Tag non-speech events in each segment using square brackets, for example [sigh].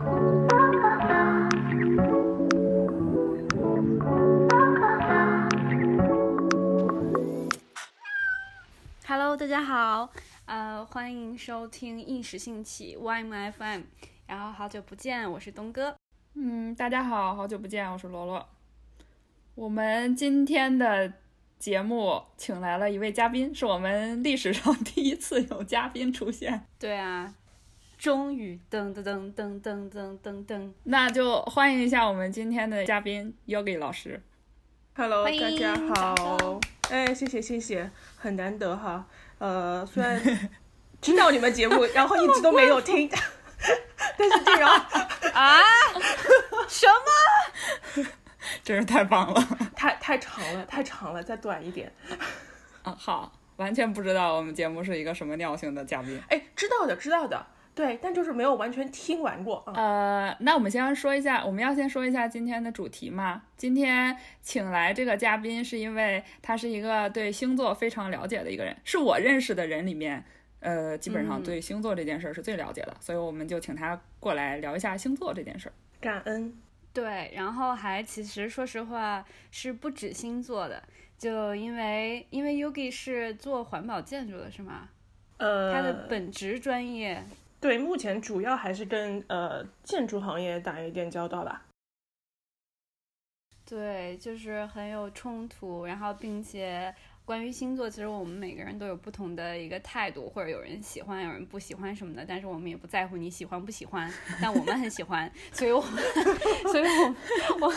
Hello，大家好，呃，欢迎收听一时兴起 YMFM，然后好久不见，我是东哥。嗯，大家好，好久不见，我是罗罗。我们今天的节目请来了一位嘉宾，是我们历史上第一次有嘉宾出现。对啊，终于噔噔噔噔噔噔噔噔，那就欢迎一下我们今天的嘉宾 Yogi 老师。Hello，大家好。哎，谢谢谢谢，很难得哈。呃，虽然 [laughs] 知道你们节目，然后一直都没有听，[laughs] 但是竟然啊？什么？真是太棒了！太太长了，太长了，再短一点。啊，好，完全不知道我们节目是一个什么尿性的嘉宾。哎，知道的知道的，对，但就是没有完全听完过啊。呃，那我们先说一下，我们要先说一下今天的主题嘛。今天请来这个嘉宾，是因为他是一个对星座非常了解的一个人，是我认识的人里面，呃，基本上嗯对星座这件事儿是最了解的，所以我们就请他过来聊一下星座这件事儿。感恩。对，然后还其实说实话是不止星座的，就因为因为 Yugi 是做环保建筑的，是吗？呃，他的本职专业对，目前主要还是跟呃建筑行业打一点交道吧。对，就是很有冲突，然后并且关于星座，其实我们每个人都有不同的一个态度，或者有人喜欢，有人不喜欢什么的，但是我们也不在乎你喜欢不喜欢，但我们很喜欢，所以我们，所以我我，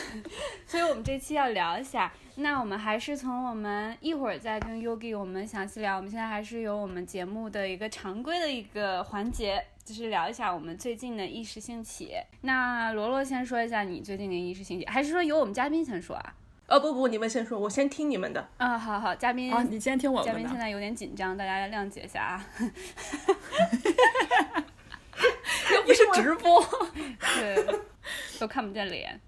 所以我们这期要聊一下。那我们还是从我们一会儿再跟 Yogi 我们详细聊。我们现在还是有我们节目的一个常规的一个环节，就是聊一下我们最近的一时兴起。那罗罗先说一下你最近的一时兴起，还是说由我们嘉宾先说啊？呃，不不，你们先说，我先听你们的。啊，好好，嘉宾，啊，你先听我嘉们的。宾现在有点紧张，大家谅解一下啊。[laughs] 又不是直播，对，都看不见脸。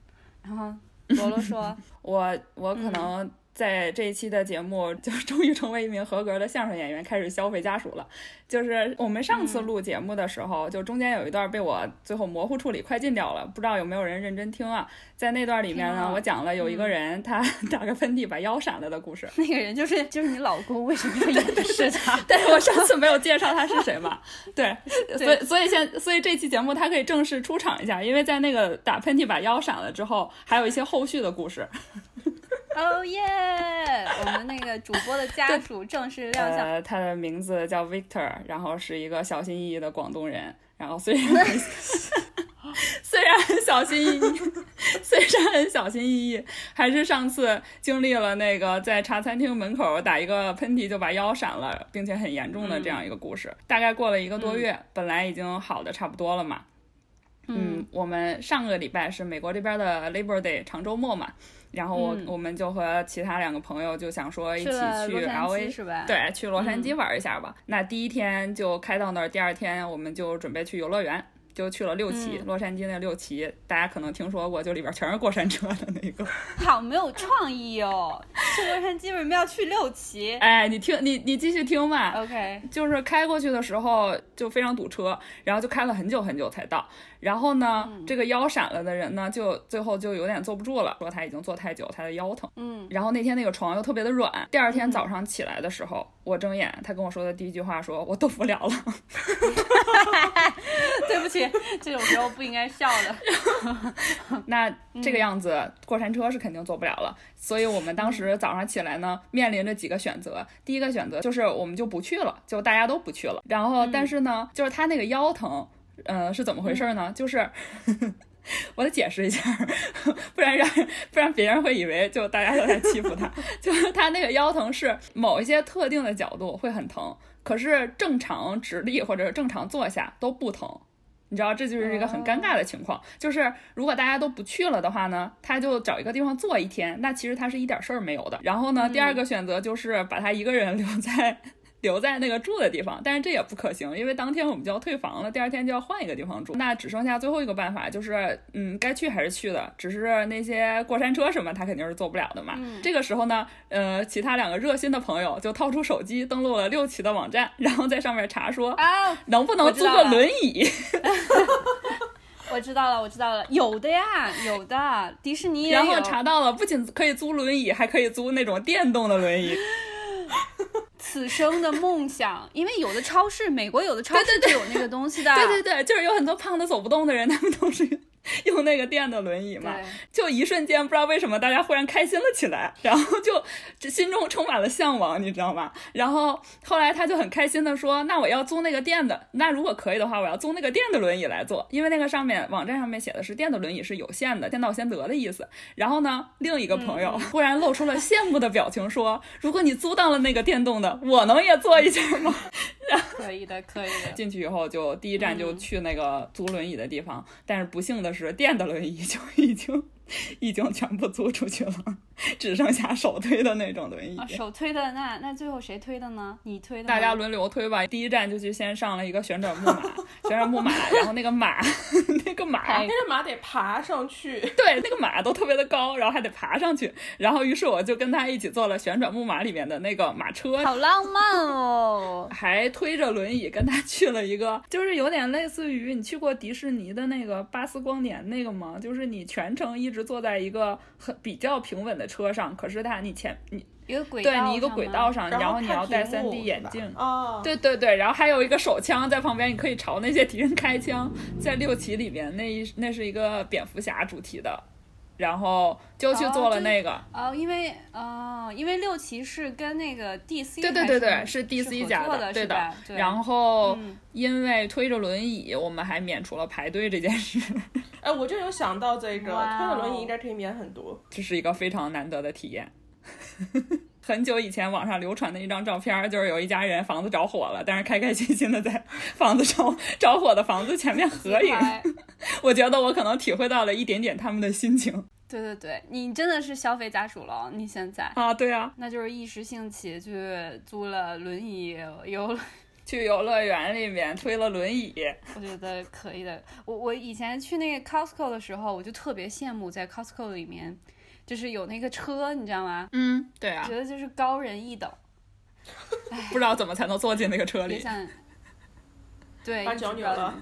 然后罗罗说，[laughs] 我我可能在这一期的节目就 [laughs] 终于成为一名合格的相声演员，开始消费家属了。就是我们上次录节目的时候，就中间有一段被我最后模糊处理快进掉了，不知道有没有人认真听啊？在那段里面呢，我讲了有一个人他 [laughs] 打个喷嚏把腰闪了的故事。那个人就是就是你老公，为什么要演的是他？但是我上次没有介绍他是谁嘛？对，[laughs] 所以所以现所以这期节目他可以正式出场一下，因为在那个打喷嚏把腰闪了之后，还有一些后续的故事。哦耶！我们那个主播的家属正式亮相。呃，他的名字叫 Victor，然后是一个小心翼翼的广东人。然后虽然 [laughs] 虽然很小心翼翼，虽然很小心翼翼，还是上次经历了那个在茶餐厅门口打一个喷嚏就把腰闪了，并且很严重的这样一个故事。大概过了一个多月，本来已经好的差不多了嘛。嗯，我们上个礼拜是美国这边的 Labor Day 长周末嘛，然后我、嗯我们就和其他两个朋友就想说一起去 LA 是吧？，对，去洛杉矶玩一下吧。那第一天就开到那儿，第二天我们就准备去游乐园，就去了六旗，嗯洛杉矶那六旗，大家可能听说过，就里边全是过山车的那个。[laughs] 好没有创意哦！去洛杉矶为什么要去六旗哎，你听，你你继续听吧。？OK，就是开过去的时候就非常堵车，然后就开了很久很久才到。然后呢，嗯这个腰闪了的人呢，就最后就有点坐不住了，说他已经坐太久，他的腰疼。嗯，然后那天那个床又特别的软，第二天早上起来的时候，我睁眼，他跟我说的第一句话说：“我动不了了。[laughs] ”对不起，这种时候不应该笑的。那这个样子，过山车是肯定坐不了了。所以我们当时早上起来呢，面临着几个选择。第一个选择就是我们就不去了，就大家都不去了。然后，但是呢，就是他那个腰疼，呃，是怎么回事呢？就是。[laughs] 我得解释一下，不然让不然别人会以为就大家都在欺负他。[laughs] 就是他那个腰疼是某一些特定的角度会很疼，可是正常直立或者正常坐下都不疼。你知道，这就是一个很尴尬的情况。就是如果大家都不去了的话呢，他就找一个地方坐一天，那其实他是一点事儿没有的。然后呢，第二个选择就是把他一个人留在。留在那个住的地方，但是这也不可行，因为当天我们就要退房了，第二天就要换一个地方住，那只剩下最后一个办法，就是嗯，该去还是去的，只是那些过山车什么，他肯定是坐不了的嘛。这个时候呢，呃，其他两个热心的朋友就掏出手机登录了六旗的网站，然后在上面查说啊，能不能租个轮椅。[laughs] 我知道了，我知道了，有的呀，有的，迪士尼也有。然后查到了，不仅可以租轮椅，还可以租那种电动的轮椅。[laughs] 此生的梦想，因为有的超市，美国有的超市就有那个东西的。对对对，就是有很多胖的走不动的人，他们都是。[laughs] 用那个电的轮椅嘛，就一瞬间不知道为什么大家忽然开心了起来，然后就这心中充满了向往，你知道吗？然后后来他就很开心的说：“那我要租那个电的，那如果可以的话，我要租那个电的轮椅来坐，因为那个上面网站上面写的是电的轮椅是有限的，先到先得的意思。”然后呢，另一个朋友忽然露出了羡慕的表情，说：“如果你租到了那个电动的，我能也坐一下吗？” [laughs] 可以的，可以的。进去以后就第一站就去那个租轮椅的地方，但是不幸的是，电的轮椅就已经。[laughs] 已经全部租出去了，只剩下手推的那种轮椅。手推的那那最后谁推的呢？你推的？大家轮流推吧。第一站就去先上了一个旋转木马，旋转木马，然后那个马，[laughs] 那个马，那个马得爬上去。对，那个马都特别的高，然后还得爬上去。然后于是我就跟他一起坐了旋转木马里面的那个马车，好浪漫哦！[laughs] 还推着轮椅跟他去了一个，就是有点类似于你去过迪士尼的那个巴斯光年那个吗？就是你全程一直坐在一个很比较平稳的车上，可是它你前你一个轨对你一个轨道上，然后你要戴 3D 眼镜，哦，对对对，然后还有一个手枪在旁边，你可以朝那些敌人开枪。在六旗里面，那一那是一个蝙蝠侠主题的，然后就去做了那个。哦，因为哦，因为六旗是跟那个 DC 对对对对是 DC 家的，对的。然后因为推着轮椅，我们还免除了排队这件事。[laughs] 哎，我就有想到这个，推着轮椅应该可以免很多。这是一个非常难得的体验。[laughs] 很久以前网上流传的一张照片，就是有一家人房子着火了，但是开开心心的在 [laughs] 房子着着火的房子前面合影。我觉得我可能体会到了一点点他们的心情。对对对，你真的是消费家属了，你现在啊，对啊，那就是一时兴起去租了轮椅游。[laughs] 去游乐园里面推了轮椅，我觉得可以的。我我以前去那个 Costco 的时候，我就特别羡慕在 Costco 里面，就是有那个车，你知道吗？嗯，对啊，觉得就是高人一等。[laughs] 不知道怎么才能坐进那个车里。[laughs] 对，八九扭了。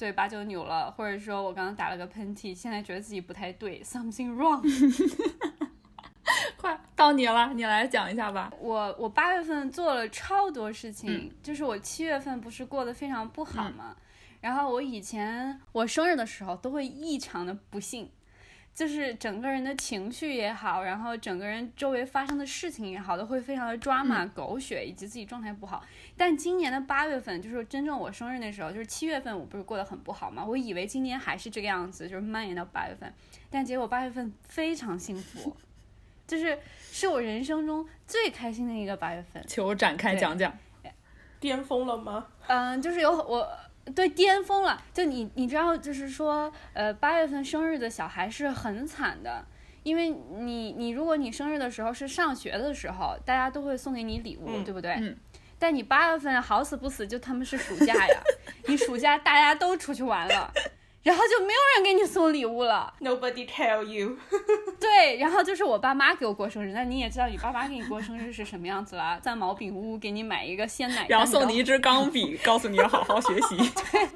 对，八九扭了，或者说我刚刚打了个喷嚏，现在觉得自己不太对，something wrong。[laughs] 快到你了，你来讲一下吧。我我八月份做了超多事情，就是我七月份不是过得非常不好嘛。然后我以前我生日的时候都会异常的不幸，就是整个人的情绪也好，然后整个人周围发生的事情也好，都会非常的抓马、狗血，以及自己状态不好。但今年的八月份，就是真正我生日那时候，就是七月份，我不是过得很不好嘛？我以为今年还是这个样子，就是蔓延到八月份，但结果八月份非常幸福。就是是我人生中最开心的一个八月份，求展开讲讲，巅峰了吗？嗯，就是有我对巅峰了。就你你知道，就是说，呃，八月份生日的小孩是很惨的，因为你你如果你生日的时候是上学的时候，大家都会送给你礼物，对不对？嗯。但你八月份好死不死就他们是暑假呀，[laughs] 你暑假大家都出去玩了。然后就没有人给你送礼物了。Nobody tell you。[laughs] 对，然后就是我爸妈给我过生日。那你也知道你爸妈给你过生日是什么样子啦，[laughs] 在毛饼屋给你买一个鲜奶，然后送你一支钢笔，[laughs] 告诉你要好好学习。对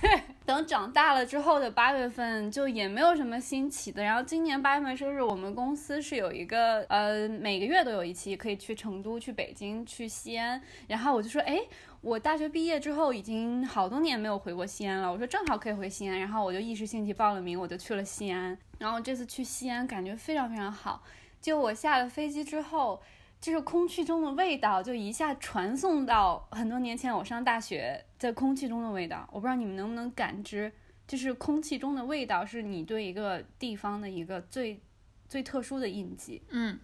对。等长大了之后的八月份就也没有什么新奇的。然后今年八月份生日，我们公司是有一个呃每个月都有一期可以去成都、去北京、去西安。然后我就说，哎。我大学毕业之后已经好多年没有回过西安了，我说正好可以回西安，然后我就一时兴起报了名，我就去了西安。然后这次去西安感觉非常非常好，就我下了飞机之后，就是空气中的味道就一下传送到很多年前我上大学在空气中的味道。我不知道你们能不能感知，就是空气中的味道是你对一个地方的一个最最特殊的印记。嗯，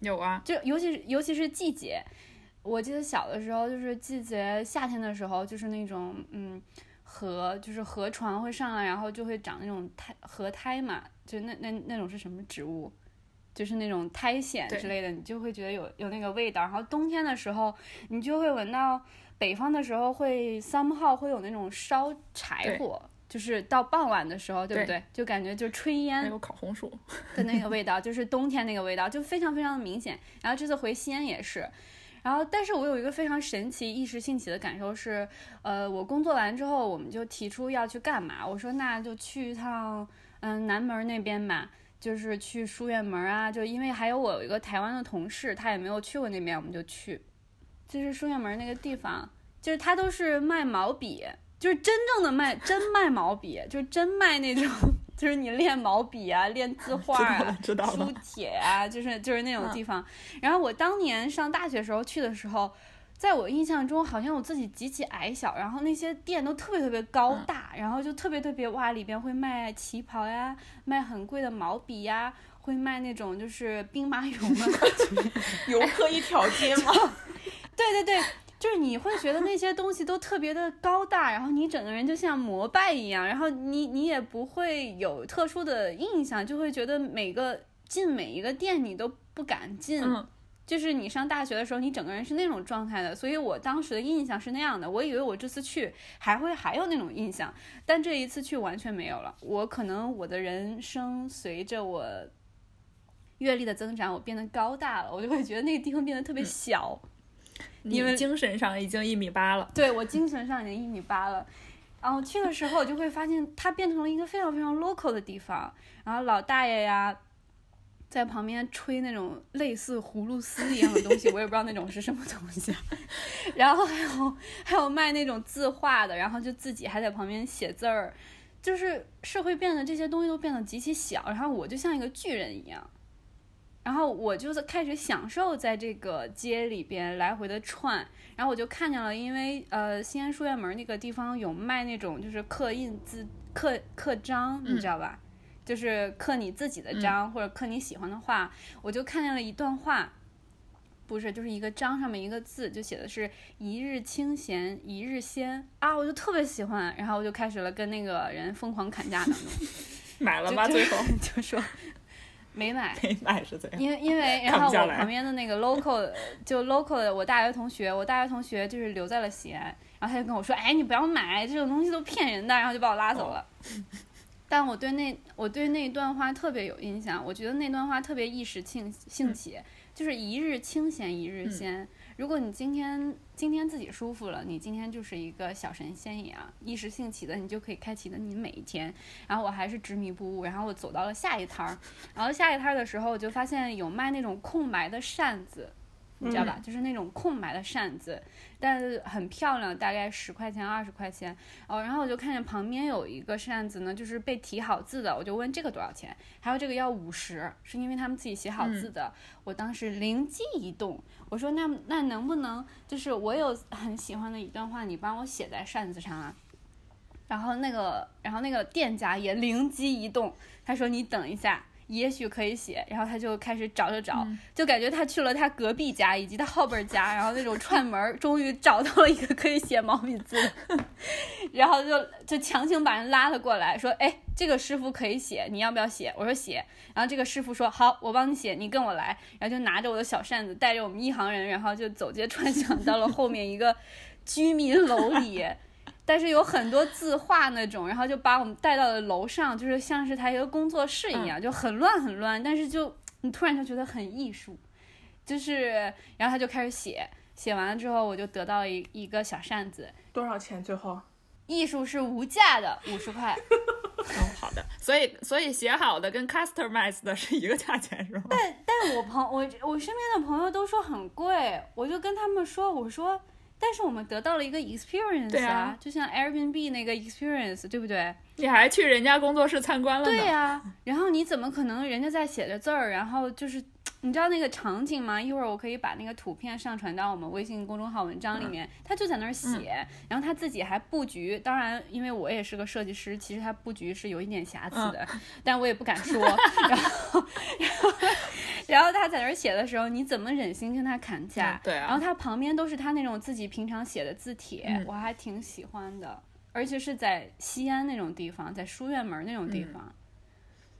有啊，就尤其是尤其是季节。我记得小的时候，就是季节夏天的时候，就是那种嗯河，就是河床会上来，然后就会长那种苔河苔嘛，就那那那种是什么植物？就是那种苔藓之类的，你就会觉得有有那个味道。然后冬天的时候，你就会闻到北方的时候会 somehow 会有那种烧柴火，就是到傍晚的时候，对不对？就感觉就炊烟，还有烤红薯的那个味道，就是冬天那个味道，就非常非常的明显。然后这次回西安也是。然后，但是我有一个非常神奇、一时兴起的感受是，呃，我工作完之后，我们就提出要去干嘛？我说那就去一趟，嗯，南门那边吧，就是去书院门啊。就因为还有我有一个台湾的同事，他也没有去过那边，我们就去。就是书院门那个地方，就是他都是卖毛笔，就是真正的卖真卖毛笔，就是真卖那种。就是你练毛笔啊，[laughs] 练字画啊，书帖啊，就是就是那种地方。然后我当年上大学时候去的时候，在我印象中，好像我自己极其矮小，然后那些店都特别特别高大，然后就特别特别哇，里边会卖旗袍呀，卖很贵的毛笔呀，会卖那种就是兵马俑的，[laughs] 游客一条街嘛？[laughs] 对对对。就是你会觉得那些东西都特别的高大，然后你整个人就像膜拜一样，然后你你也不会有特殊的印象，就会觉得每个进每一个店你都不敢进。就是你上大学的时候，你整个人是那种状态的，所以我当时的印象是那样的。我以为我这次去还会还有那种印象，但这一次去完全没有了。我可能我的人生随着我阅历的增长，我变得高大了，我就会觉得那个地方变得特别小。你精神上已经一米八了，对我精神上已经一米八了，然后去的时候我就会发现它变成了一个非常非常 local 的地方，然后老大爷呀，在旁边吹那种类似葫芦丝一样的东西，我也不知道那种是什么东西，[laughs] 然后还有还有卖那种字画的，然后就自己还在旁边写字儿，就是社会变得这些东西都变得极其小，然后我就像一个巨人一样。然后我就是开始享受在这个街里边来回的串，然后我就看见了，因为呃西安书院门那个地方有卖那种就是刻印字刻刻章，你知道吧？就是刻你自己的章或者刻你喜欢的画，我就看见了一段话，不是就是一个章上面一个字，就写的是一日清闲一日仙啊，我就特别喜欢，然后我就开始了跟那个人疯狂砍价当中，[laughs] 买了吗？最后 [laughs] 就说。没买，[laughs] 没买是怎样？因为因为，[laughs] 然后我旁边的那个 local 就 local 的我大学同学，我大学同学就是留在了西安，然后他就跟我说：“哎，你不要买这种东西，都骗人的。”然后就把我拉走了。[laughs] 但我对那我对那段话特别有印象，我觉得那段话特别一时兴兴起，就是一日清闲一日闲。如果你今天今天自己舒服了，你今天就是一个小神仙一样，一时兴起的，你就可以开启的你每一天。然后我还是执迷不悟，然后我走到了下一摊儿，然后下一摊儿的时候，我就发现有卖那种空白的扇子。你知道吧？就是那种空白的扇子，但是很漂亮，大概十块钱、二十块钱。哦，然后我就看见旁边有一个扇子呢，就是被题好字的，我就问这个多少钱？还有这个要五十，是因为他们自己写好字的。我当时灵机一动，我说那那能不能就是我有很喜欢的一段话，你帮我写在扇子上啊？然后那个，然后那个店家也灵机一动，他说你等一下。也许可以写，然后他就开始找找找，就感觉他去了他隔壁家以及他后边家，[laughs] 然后那种串门，终于找到了一个可以写毛笔字，[laughs] 然后就就强行把人拉了过来，说：“哎，这个师傅可以写，你要不要写？”我说：“写。”然后这个师傅说：“好，我帮你写，你跟我来。”然后就拿着我的小扇子，带着我们一行人，然后就走街串巷到了后面一个居民楼里。但是有很多字画那种，然后就把我们带到了楼上，就是像是他一个工作室一样，就很乱很乱。但是就你突然就觉得很艺术，就是然后他就开始写，写完了之后我就得到了一一个小扇子。多少钱？最后？艺术是无价的，五十块。哦，好的。所以所以写好的跟 customize 的是一个价钱是吗？但但我朋我我身边的朋友都说很贵，我就跟他们说，我说。但是我们得到了一个 experience 啊，就像 Airbnb 那个 experience，对不对？你还去人家工作室参观了？对呀，然后你怎么可能人家在写着字儿，然后就是。[tsk] 你知道那个场景吗？一会儿我可以把那个图片上传到我们微信公众号文章里面。他就在那儿写，然后他自己还布局。当然，因为我也是个设计师，其实他布局是有一点瑕疵的，但我也不敢说。[laughs] 然后，然后，然后他在那儿写的时候，你怎么忍心跟他砍价？对啊。然后他旁边都是他那种自己平常写的字帖，我还挺喜欢的，而且是在西安那种地方，在书院门那种地方。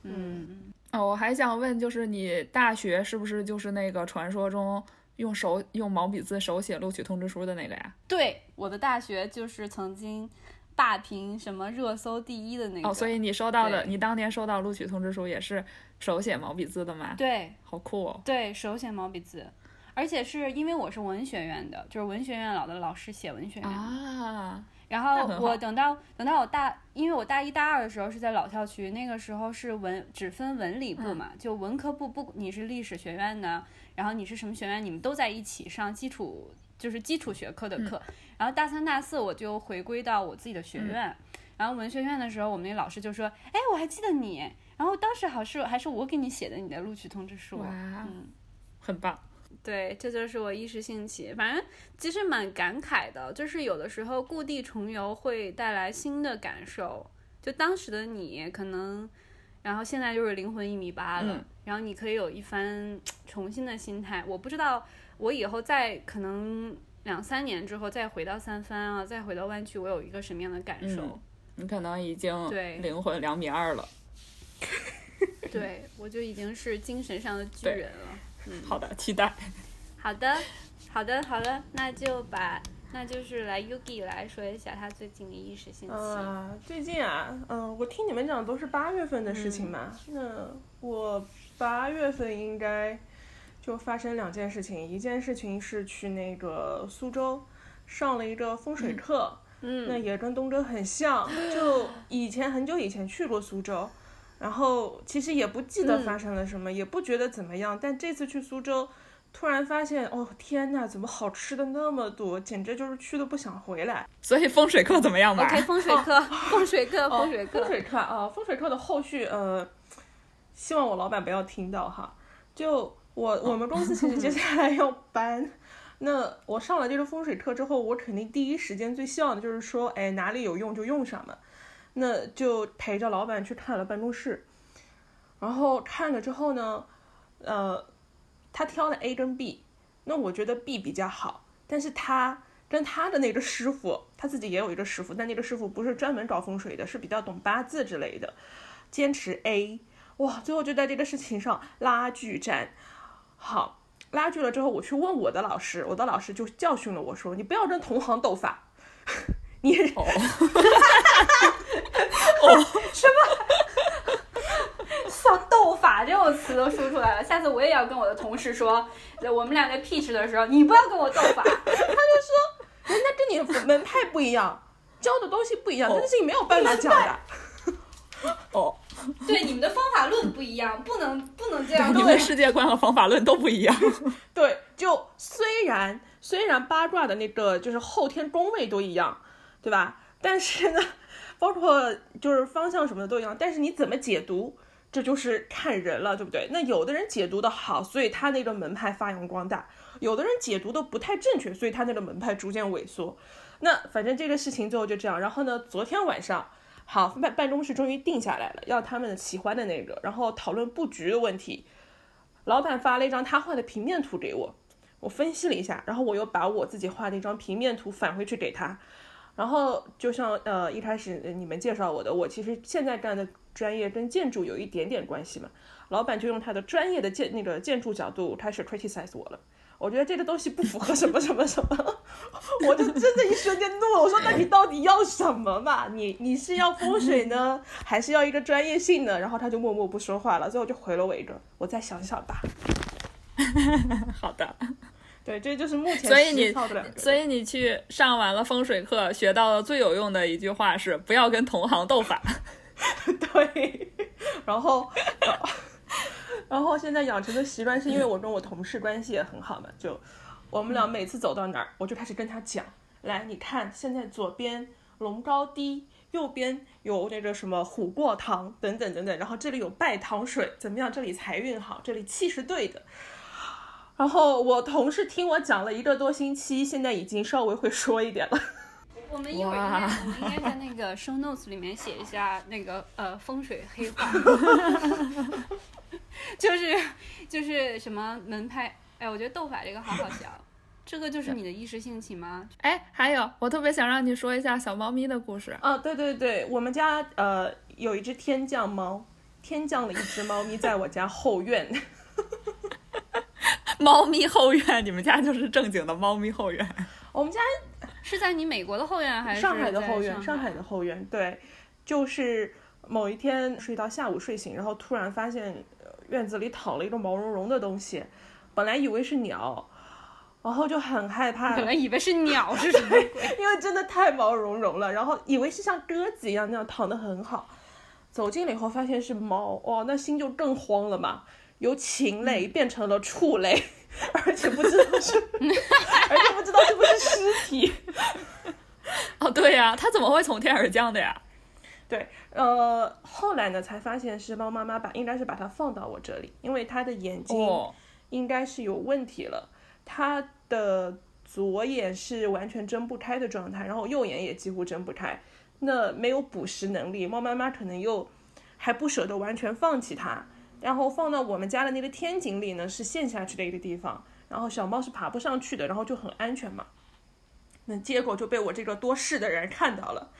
嗯。哦，我还想问，就是你大学是不是就是那个传说中用手用毛笔字手写录取通知书的那个呀？对，我的大学就是曾经霸屏什么热搜第一的那个。哦，所以你收到的，你当年收到录取通知书也是手写毛笔字的吗？对，好酷哦。对手写毛笔字，而且是因为我是文学院的，就是文学院老的老师写文学院。啊，然后我等到等到我大，因为我大一大二的时候是在老校区，那个时候是文只分文理部嘛，就文科部不你是历史学院的，然后你是什么学院，你们都在一起上基础就是基础学科的课。然后大三大四我就回归到我自己的学院，然后文学院的时候，我们那老师就说，哎，我还记得你，然后当时好是还是我给你写的你的录取通知书。哇，嗯很棒。对，这就是我一时兴起，反正其实蛮感慨的，就是有的时候故地重游会带来新的感受。就当时的你可能，然后现在就是灵魂一米八了，嗯然后你可以有一番 [tsk] 重新的心态。我不知道我以后再可能两三年之后再回到三番啊，再回到湾区，我有一个什么样的感受？嗯你可能已经对灵魂两米二了。[laughs] 对我就已经是精神上的巨人了。嗯好的，期待。[laughs] 好的，好的，好的，那就把那就是来 Yugi 来说一下他最近的一时兴起。啊，最近啊，嗯、我听你们讲都是八月份的事情嘛，那我八月份应该就发生两件事情，一件事情是去那个苏州上了一个风水课，嗯那也跟东哥很像，[laughs] 就以前很久以前去过苏州，然后其实也不记得嗯发生了什么，也不觉得怎么样，但这次去苏州。突然发现，哦天呐，怎么好吃的那么多，简直就是去都不想回来。所以风水课怎么样吧？OK，风水课，风水课，风水课。风水课啊，风水课的后续，呃，希望我老板不要听到哈。就我我们公司其实接下来要搬，那我上了这个风水课之后，我肯定第一时间最希望的就是说，哎，哪里有用就用上嘛。那就陪着老板去看了办公室，然后看了之后呢，呃，他挑了 A 跟 B，那我觉得 B 比较好，但是他跟他的那个师傅，他自己也有一个师傅，但那个师傅不是专门搞风水的，是比较懂八字之类的，坚持 A，哇，最后就在这个事情上拉锯战，好。拉锯了之后，我去问我的老师，我的老师就教训了我说：“你不要跟同行斗法，[laughs] 你 [laughs] 哦，什么像斗法这种词都说出来了，下次我也要跟我的同事说，我们俩在 pitch 的时候，你不要跟我斗法。[laughs] 他就说人家跟你门派不一样，教的东西不一样，这件事情没有办法讲的。哦，[laughs] 对，你们的方法论不一样，不能不能这样你们世界观和方法论都不一样。[laughs] 对，就虽然虽然八卦的那个就是后天宫位都一样，对吧？但是呢，包括就是方向什么的都一样，但是你怎么解读，这就是看人了，对不对？那有的人解读的好，所以他那个门派发扬光大；有的人解读的不太正确，所以他那个门派逐渐萎缩。那反正这个事情最后就这样。然后呢，昨天晚上。好，办办公室终于定下来了，要他们喜欢的那个，然后讨论布局的问题。老板发了一张他画的平面图给我，我分析了一下，然后我又把我自己画的一张平面图返回去给他。然后就像呃一开始你们介绍我的，我其实现在干的专业跟建筑有一点点关系嘛。老板就用他的专业的建那个建筑角度开始 criticize 我了。我觉得这个东西不符合什么什么什么，我就真的一瞬间怒了。我说：“那你到底要什么嘛？你你是要风水呢，还是要一个专业性呢？”然后他就默默不说话了。最后就回了我一个：“我再想想吧。[laughs] 好的，”对，这就是目前所以你。所以你去上完了风水课，学到了最有用的一句话是不要跟同行斗法。[laughs] 对，然后，然后现在养成的习惯是因为我跟我同事关系也很好嘛，就我们俩每次走到哪儿，我就开始跟他讲，来，你看现在左边龙高低，右边有那个什么虎过堂等等等等，然后这里有拜堂水，怎么样？这里财运好，这里气是对的。然后我同事听我讲了一个多星期，现在已经稍微会说一点了。我们一会儿应该在那个 show notes 里面写一下那个呃风水黑话，[laughs] 就是就是什么门派，哎，我觉得斗法这个好好笑。这个就是你的一时兴起吗？哎，还有，我特别想让你说一下小猫咪的故事。啊，对对对，我们家呃有一只天降猫，天降了一只猫咪在我家后院。[laughs] 猫咪后院，你们家就是正经的猫咪后院。我们家是在你美国的后院还是上海的后院，上上海的后院，对，就是某一天睡到下午睡醒，然后突然发现呃院子里躺了一个毛茸茸的东西，本来以为是鸟，然后就很害怕，本来以为是鸟是什么鬼，[laughs] 因为真的太毛茸茸了，然后以为是像鸽子一样那样躺得很好，走近了以后发现是猫，哦，那心就更慌了嘛，由禽类变成了畜类，[laughs] 而且不知道是，[laughs] 而且不知道是不是尸体。哦，对呀，它怎么会从天而降的呀？对，呃，后来呢才发现是猫妈妈把，应该是把它放到我这里，因为它的眼睛哦，应该是有问题了，它的左眼是完全睁不开的状态，然后右眼也几乎睁不开，那没有捕食能力，猫妈妈可能又还不舍得完全放弃它，然后放到我们家的那个天井里呢，是陷下去的一个地方，然后小猫是爬不上去的，然后就很安全嘛。那结果就被我这个多事的人看到了，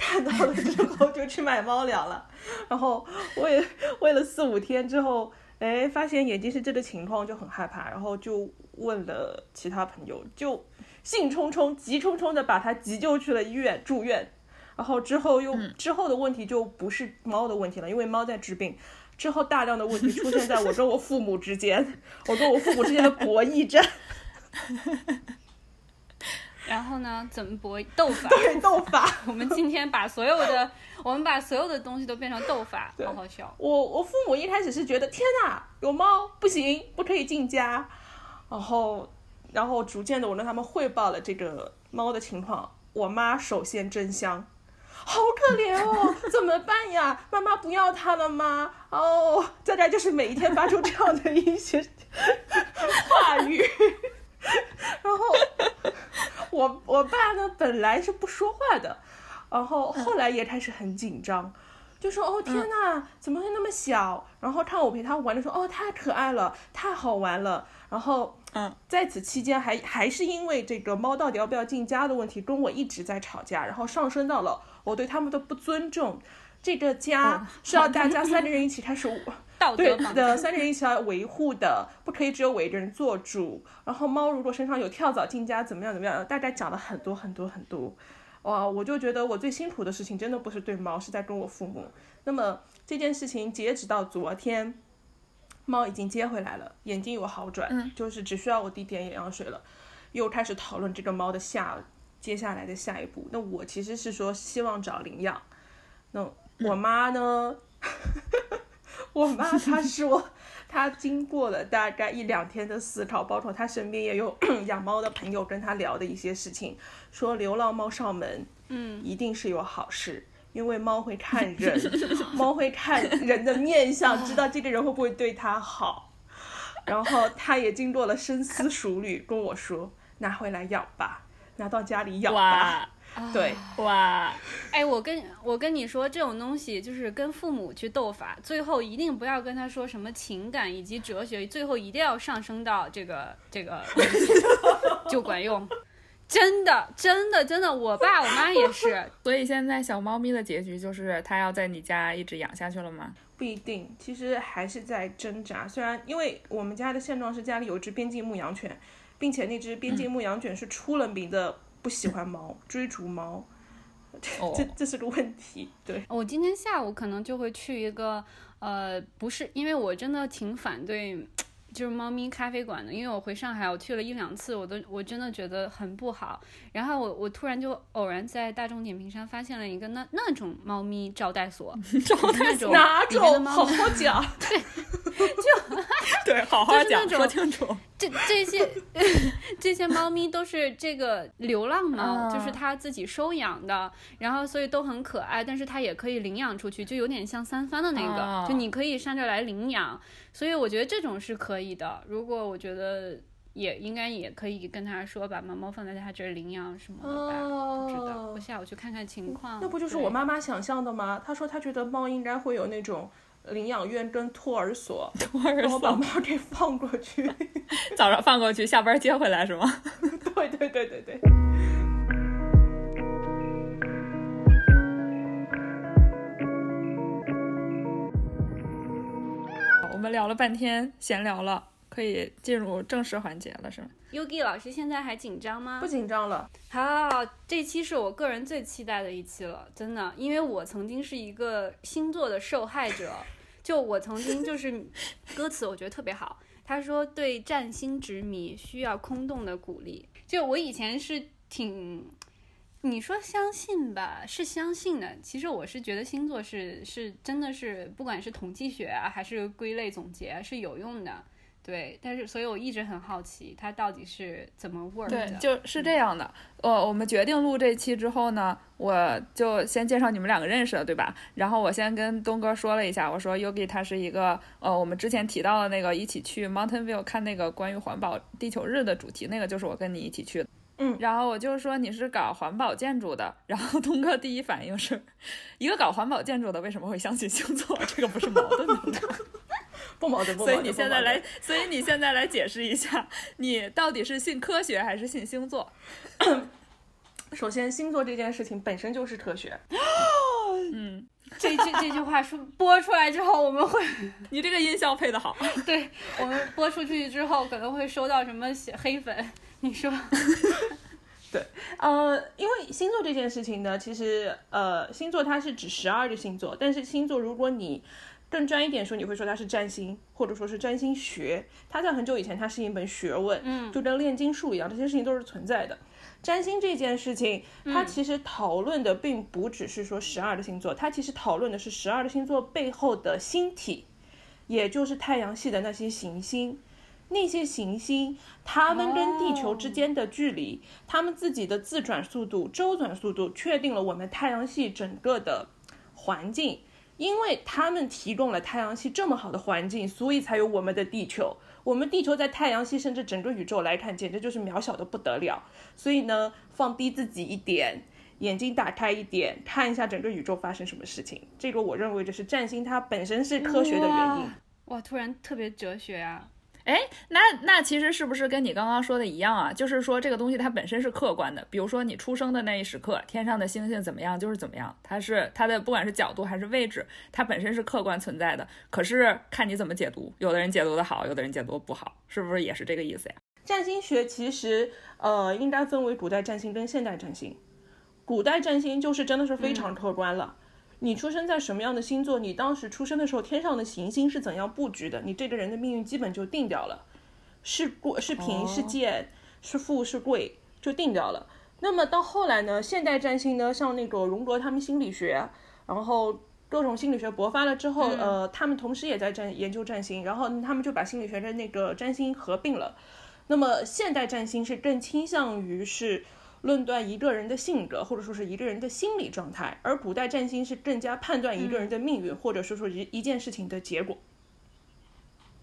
看到了之后就去买猫粮了，然后我也喂了四五天之后，哎，发现眼睛是这个情况，就很害怕，然后就问了其他朋友，就兴冲冲、急冲冲的把它急救去了医院住院，然后之后又、之后的问题就不是猫的问题了，因为猫在治病。之后大量的问题出现在我跟我父母之间，[laughs] 我跟我父母之间的博弈战，[laughs] 然后呢，怎么博斗法？[laughs] 对斗法。[laughs] 我们今天把所有的，[laughs] 我们把所有的东西都变成斗法，好好笑。我我父母一开始是觉得天哪，有猫不行，不可以进家，然后然后逐渐的我跟他们汇报了这个猫的情况，我妈首先真香，好可怜哦，怎么办呀？妈妈不要它了吗？哦，大家就是每一天发出这样的一些话语，然后我我爸呢本来是不说话的，然后后来也开始很紧张。就说哦天呐，怎么会那么小？然后看我陪他玩的时候，哦太可爱了，太好玩了。然后嗯，在此期间还还是因为这个猫到底要不要进家的问题，跟我一直在吵架，然后上升到了我对他们的不尊重。这个家是要大家三个人一起开始对道德绑的，三个人一起来维护的，不可以只有我一个人做主。然后猫如果身上有跳蚤进家，怎么样怎么样，大概讲了很多很多很多。哇，我就觉得我最辛苦的事情真的不是对猫，是在跟我父母。那么这件事情截止到昨天，猫已经接回来了，眼睛有好转，就是只需要我滴点眼药水了。又开始讨论这个猫的下接下来的下一步。那我其实是说希望找领养。那我妈呢？我妈她说，她经过了大概一两天的思考，包括她身边也有 [clears throat] 养猫的朋友跟她聊的一些事情，说流浪猫上门，嗯，一定是有好事，因为猫会看 [laughs] 人，猫会看人的面相，知道这个人会不会对它好。然后她也经过了深思熟虑，跟我说拿回来养吧，拿到家里养吧。哇对，哇，哎，我跟我跟你说，这种东西就是跟父母去斗法，最后一定不要跟他说什么情感以及哲学，最后一定要上升到这个这个 [laughs] 就管用。真的，真的，真的，我爸我妈也是。[laughs] 所以现在小猫咪的结局就是它要在你家一直养下去了吗？不一定，其实还是在挣扎。虽然因为我们家的现状是家里有只边境牧羊犬，并且那只边境牧羊犬是出了名的不喜欢猫，追逐猫，哦 [laughs] 这这是个问题。对，我今天下午可能就会去一个，呃，不是，因为我真的挺反对，就是猫咪咖啡馆的，因为我回上海我去了一两次，我都我真的觉得很不好。然后我我突然就偶然在大众点评上发现了一个那那种猫咪招待所，[laughs] 招那种哪种？好猫咪好 [laughs] 讲。对，就 [laughs] 对好好讲，说清楚。这这些这些猫咪都是这个流浪猫，嗯就是它自己收养的，然后所以都很可爱，但是它也可以领养出去，就有点像三番的那个，哦就你可以上这来领养，所以我觉得这种是可以的。如果我觉得也应该也可以跟他说，把猫猫放在他这儿领养什么的吧。不知道，哦我下午去看看情况。那不就是我妈妈想象的吗？她说她觉得猫应该会有那种领养院跟托儿所，托儿然后把猫给放过去。早上放过去，下班接回来是吗？对对对对对。们聊了半天，闲聊了，可以进入正式环节了，是吗？Yugi 老师现在还紧张吗不？紧张了，好，这期是我个人最期待的一期了，真的，因为我曾经是一个星座的受害者，就我曾经就是 [laughs] 歌词我觉得特别好，他说对占星执迷需要空洞的鼓励。就我以前是挺，你说相信吧，是相信的。其实我是觉得星座是是真的是，不管是统计学啊，还是归类总结是有用的。对，但是所以我一直很好奇，它到底是怎么 work 的？对，就是这样的。呃，我们决定录这期之后呢，我就先介绍你们两个认识了，对吧？然后我先跟东哥说了一下，我说 Yogi 他是一个呃，我们之前提到的那个一起去 Mountain View 看那个关于环保地球日的主题，那个就是我跟你一起去的。嗯，然后我就说你是搞环保建筑的，然后东哥第一反应是一个搞环保建筑的为什么会相信星座？这个不是矛盾的吗？[laughs] 不矛盾，不矛盾。所以你现在来，所以你现在来解释一下，你到底是信科学还是信星座？[coughs] 首先，星座这件事情本身就是科学。[gasps] 嗯，这句这句话说播出来之后，我们会，[laughs] 你这个音效配的好。对我们播出去之后，可能会收到什么黑粉？你说？[laughs] 对，呃，因为星座这件事情呢，其实呃，星座它是指十二个星座，但是星座如果你更专一点说，你会说它是占星，或者说是占星学。它在很久以前，它是一门学问，嗯，就跟炼金术一样，这些事情都是存在的。占星这件事情，它其实讨论的并不只是说十二个星座，它其实讨论的是十二个星座背后的星体，也就是太阳系的那些行星。那些行星，它们跟地球之间的距离，它们自己的自转速度、周转速度，确定了我们太阳系整个的环境。因为它们提供了太阳系这么好的环境，所以才有我们的地球。我们地球在太阳系甚至整个宇宙来看，简直就是渺小的不得了。所以呢，放低自己一点，眼睛打开一点，看一下整个宇宙发生什么事情。这个我认为这是占星它本身是科学的原因。哇，突然特别哲学啊！哎，那那其实是不是跟你刚刚说的一样啊？就是说这个东西它本身是客观的，比如说你出生的那一时刻，天上的星星怎么样就是怎么样，它是它的不管是角度还是位置，它本身是客观存在的。可是看你怎么解读，有的人解读的好，有的人解读不好，是不是也是这个意思呀？占星学其实呃应该分为古代占星跟现代占星，古代占星就是真的是非常客观了。你出生在什么样的星座？你当时出生的时候，天上的行星是怎样布局的？你这个人的命运基本就定掉了，是过是贫是贱是富是贵就定掉了。那么到后来呢？现代占星呢，像那个荣格他们心理学，然后各种心理学勃发了之后，呃，他们同时也在占研究占星，然后他们就把心理学跟那个占星合并了。那么现代占星是更倾向于是。论断一个人的性格，或者说是一个人的心理状态，而古代占星是更加判断一个人的命运，或者说说一一件事情的结果。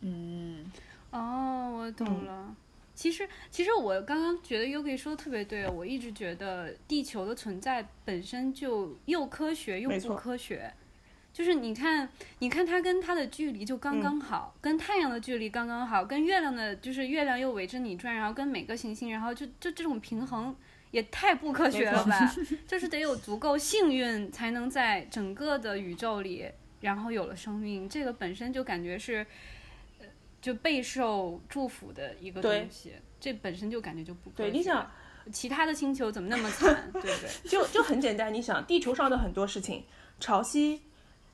嗯，哦，我懂了。其实，其实我刚刚觉得 Yogi 说的特别对，我一直觉得地球的存在本身就又科学又不科学。就是你看，你看它跟它的距离就刚刚好，跟太阳的距离刚刚好，跟月亮的，就是月亮又围着你转，然后跟每个行星，然后就就这种平衡。也太不科学了吧！[laughs] [laughs] 就是得有足够幸运，才能在整个的宇宙里，然后有了生命。这个本身就感觉是，呃，就备受祝福的一个东西。这本身就感觉就不科学。对，你想，其他的星球怎么那么惨？[laughs] 对对？就就很简单，你想，地球上的很多事情，潮汐、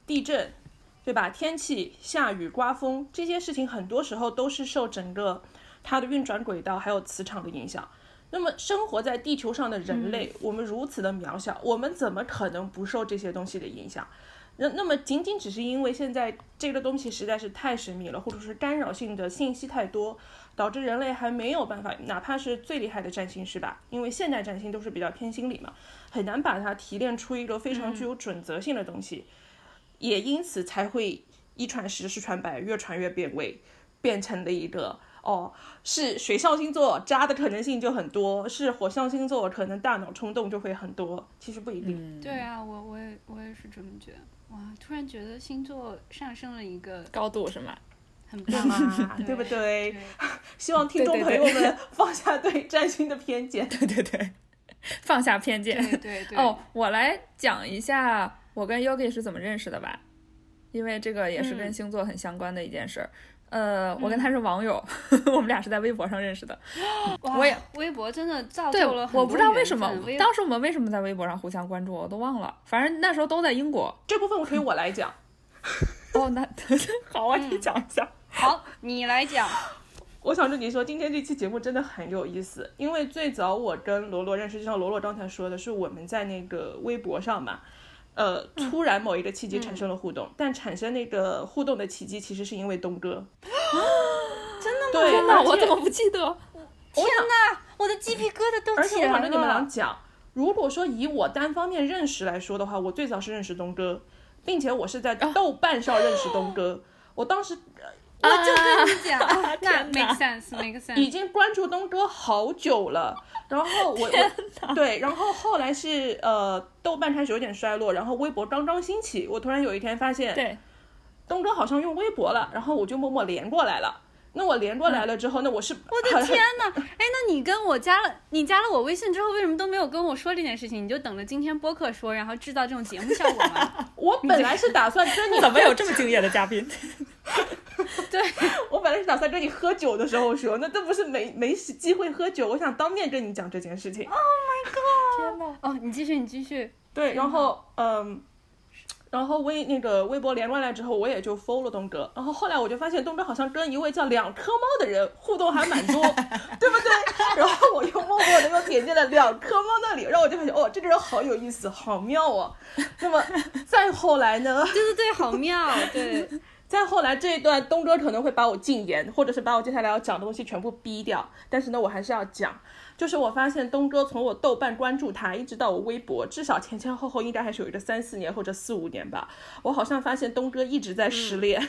地震，对吧？天气、下雨、刮风，这些事情很多时候都是受整个它的运转轨道还有磁场的影响。那么生活在地球上的人类，我们如此的渺小，我们怎么可能不受这些东西的影响？那那么仅仅只是因为现在这个东西实在是太神秘了，或者是干扰性的信息太多，导致人类还没有办法，哪怕是最厉害的占星师吧，因为现代占星都是比较偏心理嘛，很难把它提炼出一个非常具有准则性的东西，也因此才会一传十，十传百，越传越变味，变成了一个。哦，是水象星座渣的可能性就很多，是火象星座可能大脑冲动就会很多，其实不一定。对啊，我我也我也是这么觉得。哇，突然觉得星座上升了一个高度，是吗？很棒啊，[laughs] 对不对？[laughs] 希望听众朋友们放下对占星的偏见。[laughs] 对对对，放下偏见。对对对。哦，我来讲一下我跟 Yogi 是怎么认识的吧，因为这个也是跟星座很相关的一件事儿。呃，我跟他是网友，[laughs] 我们俩是在微博上认识的。我也微博真的造就了我不知道为什么，当时我们为什么在微博上互相关注，我都忘了。反正那时候都在英国。这部分我可以我来讲。[laughs] 哦，那 [laughs] 好啊，你讲一下。好，你来讲。我想跟你说，今天这期节目真的很有意思，因为最早我跟罗罗认识，就像罗罗刚才说的，是我们在那个微博上嘛，呃，突然某一个契机产生了互动，但产生那个互动的契机其实是因为东哥。[gasps] 真的吗？对，天哪，我怎么不记得？天哪，我的鸡皮疙瘩都起来了而且我想跟你们俩。讲，如果说以我单方面认识来说的话，我最早是认识东哥，并且我是在豆瓣上认识东哥。我当时我就跟你讲，那 make sense，make sense。已经关注东哥好久了，然后我我对，然后后来是呃豆瓣开始有点衰落，然后微博刚刚兴起，我突然有一天发现对，东哥好像用微博了，然后我就默默连过来了。那我连过来了之后，那我是我的天 [laughs] 呐！哎，那你跟我加了，你加了我微信之后，为什么都没有跟我说这件事情？你就等着今天播客说，然后制造这种节目效果吗？[laughs] 我本来是打算跟你 [laughs] 怎么有这么敬业的嘉宾？对，我本来是打算跟你喝酒的时候说，那这不是没没机会喝酒，我想当面跟你讲这件事情。Oh my god！天哪！哦，你继续，你继续。对，然后嗯，然后微那个微博连过来之后，我也就 follow 了东哥。然后后来我就发现东哥好像跟一位叫两颗猫的人互动还蛮多，[laughs] 对不对？然后我又默默的又点进了两颗猫那里，然后我就发现哦，这个人好有意思，好妙哦。那么 [laughs] 再后来呢？对对对，好妙，对。再后来这一段，东哥可能会把我禁言，或者是把我接下来要讲的东西全部逼掉。但是呢，我还是要讲，就是我发现东哥从我豆瓣关注他，一直到我微博，至少前前后后应该还是有一个三四年或者四五年吧。我好像发现东哥一直在失恋，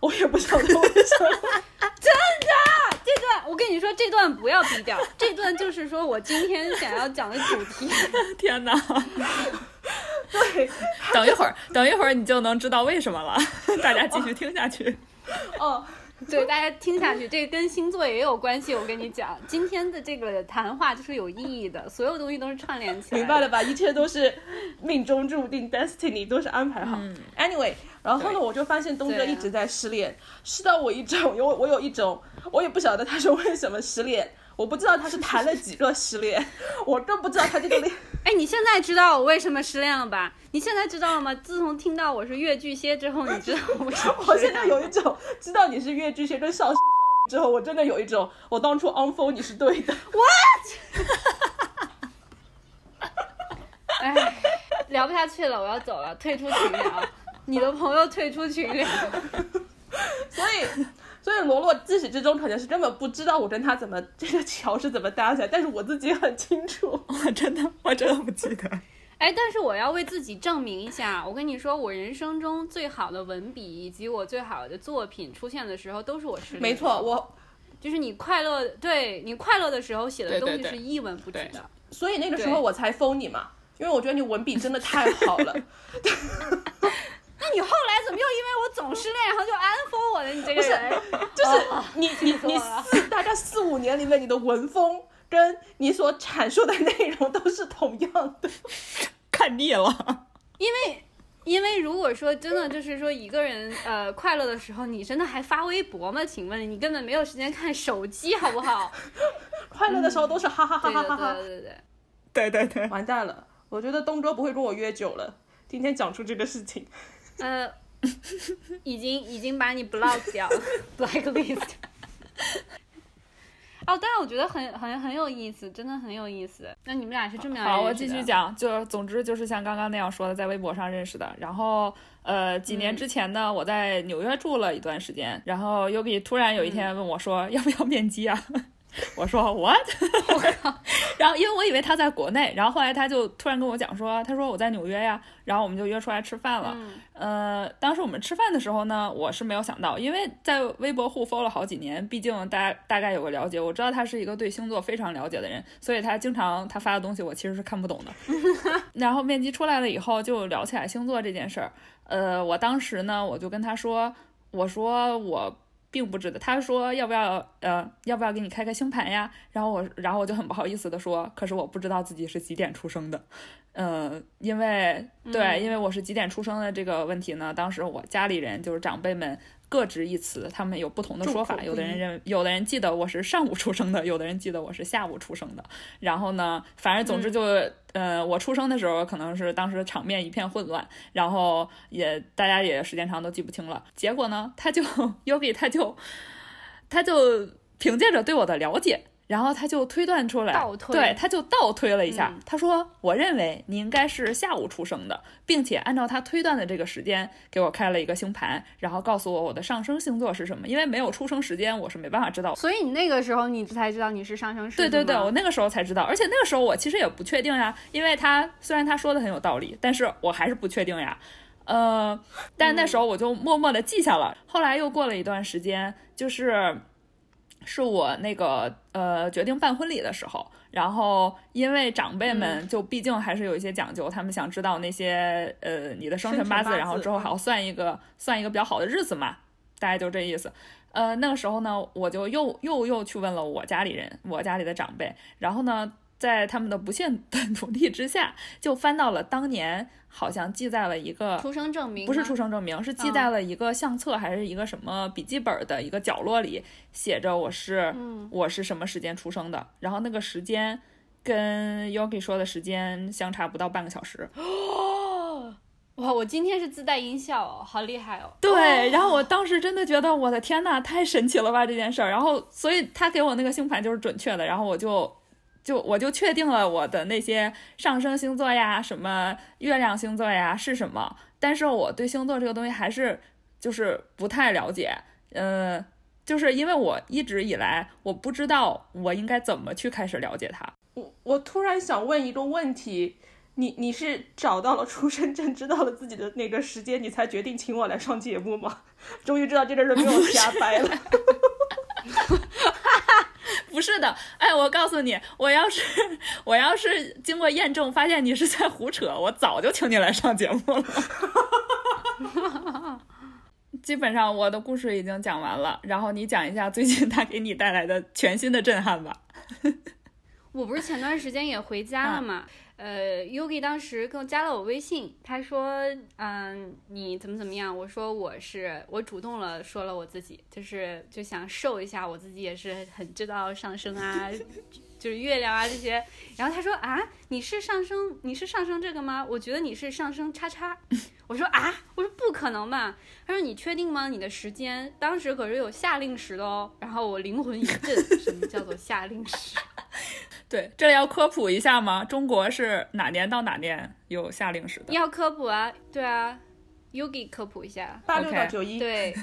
我也不晓得为什么。[laughs] 真的这段我跟你说，这段不要逼掉，这段就是说我今天想要讲的主题。[laughs] 天哪！[laughs] 对，等一会儿，等一会儿你就能知道为什么了。大家继续听下去。哦，[laughs] 对，大家听下去，这个跟星座也有关系。我跟你讲，今天的这个谈话就是有意义的，所有东西都是串联起来。明白了吧？一切都是命中注定，destiny 都是安排好。Anyway，然后呢，我就发现东哥一直在失恋，失到我一种有我有一种，我也不晓得他是为什么失恋，我不知道他是谈了几个失恋，[laughs] 我更不知道他这个恋。哎，你现在知道我为什么失恋了吧？你现在知道了吗？自从听到我是越巨蟹之后，你知道 [laughs] 我是我现在有一种知道你是越巨蟹跟少狮之后，我真的有一种我当初 unfollow 你是对的。[laughs] 哎，聊不下去了，我要走了，退出群聊。你的朋友退出群聊，所以，所以罗罗自始至终可能是根本不知道我跟他怎么 [laughs] 这个桥是怎么搭起来，但是我自己很清楚。[laughs] 我真的，我真的不记得。[laughs] 哎，但是我要为自己证明一下，我跟你说，我人生中最好的文笔以及我最好的作品出现的时候，都是我失恋。没错，，我就是你快乐，对你快乐的时候写的东西是一文不值对的。所以那个时候我才封你嘛，因为我觉得你文笔真的太好了。那你后来怎么又因为我总失恋，然后就安抚我了？你这个人，就是哦你你你四大概四五年里面，你的文风跟你所阐述的内容都是同样的。[laughs] 看腻了。因为因为如果说真的就是说一个人呃快乐的时候，你真的还发微博吗？请问你根本没有时间看手机，好不好？[laughs] 快乐的时候都是哈哈哈哈哈哈。对对对对。对对对，完蛋了，我觉得东哥不会跟我约酒了。今天讲出这个事情，呃，[laughs] 已经已经把你 block 掉了，[laughs] blacklist。[laughs] 哦，但是我觉得很很很有意思，真的很有意思。那你们俩是这么样好，我继续。讲，就总之就是像刚刚那样说的，在微博上认识的。然后呃，几年之前呢，我在纽约住了一段时间，然后 Yubi 突然有一天问我说，要不要面基啊？我说 what？[laughs] 然后因为我以为他在国内，然后后来他就突然跟我讲说，他说我在纽约呀，然后我们就约出来吃饭了。嗯呃，当时我们吃饭的时候呢，我是没有想到，因为在微博互 follow 了好几年，毕竟大家大概有个了解，我知道他是一个对星座非常了解的人，所以他经常他发的东西我其实是看不懂的。[laughs] 然后面基出来了以后，就聊起来星座这件事儿。呃，我当时呢，我就跟他说，我说我。并不值得，他说要不要呃要不要给你开个星盘呀？然后我然后我就很不好意思的说，可是我不知道自己是几点出生的，嗯，因为对，因为我是几点出生的这个问题呢，当时我家里人就是长辈们各执一词，他们有不同的说法，有的人认有的人记得我是上午出生的，有的人记得我是下午出生的，然后呢，反正总之就、呃，我出生的时候可能是当时场面一片混乱，然后也大家也时间长都记不清了。结果呢，他就 [laughs] Yogi 他就他就凭借着对我的了解。然后他就推断出来，倒推对，他就倒推了一下。嗯他说：“我认为你应该是下午出生的，并且按照他推断的这个时间给我开了一个星盘，然后告诉我我的上升星座是什么。因为没有出生时间，我是没办法知道。所以你那个时候你才知道你是上升对对对，我那个时候才知道，而且那个时候我其实也不确定呀，因为他虽然他说的很有道理，但是我还是不确定呀。呃，但那时候我就默默的记下了。后来又过了一段时间，就是是我那个呃决定办婚礼的时候，然后因为长辈们就毕竟还是有一些讲究，他们想知道那些呃你的生辰八字，生辰八字然后之后还要算一个算一个比较好的日子嘛，大概就这意思。呃，那个时候呢，我就又又又去问了我家里人，我家里的长辈，然后呢，在他们的不懈的 [laughs] 努力之下，就翻到了当年好像记在了一个出生证明不是出生证明，是记在了一个相册还是一个什么笔记本的一个角落里，写着我是、嗯我是什么时间出生的，然后那个时间跟 Yogi 说的时间相差不到半个小时。[gasps] 哇，我今天是自带音效哦，好厉害哦！对，然后我当时真的觉得我的天呐，太神奇了吧这件事儿。然后，所以他给我那个星盘就是准确的，然后我就就我就确定了我的那些上升星座呀、什么月亮星座呀是什么。但是我对星座这个东西还是就是不太了解，嗯、就是因为我一直以来我不知道我应该怎么去开始了解它。我我突然想问一个问题，你你是找到了出生证，知道了自己的那个时间，你才决定请我来上节目吗？[laughs] 终于知道这个人没有瞎掰了。[laughs] [laughs] 不是的，哎，我告诉你，我要是我要是经过验证发现你是在胡扯，我早就请你来上节目了。[laughs] 基本上我的故事已经讲完了，然后你讲一下最近他给你带来的全新的震撼吧。[laughs] 我不是前段时间也回家了嘛？呃，Yugi 当时跟我加了我微信，他说，嗯，你怎么怎么样？我说我是我主动了，说了我自己，就是就想瘦一下，我自己也是很知道上升啊，[laughs] 就是月亮啊这些。然后他说啊，你是上升，你是上升这个吗？我觉得你是上升叉叉。我说啊，我说不可能吧？他说你确定吗？你的时间当时可是有夏令时的哦。然后我灵魂一震，什么叫做夏令时？对，这里要科普一下吗？中国是哪年到哪年有夏令时的？要科普啊，对啊，Yugi 科普一下。八六到九一，[laughs] 对，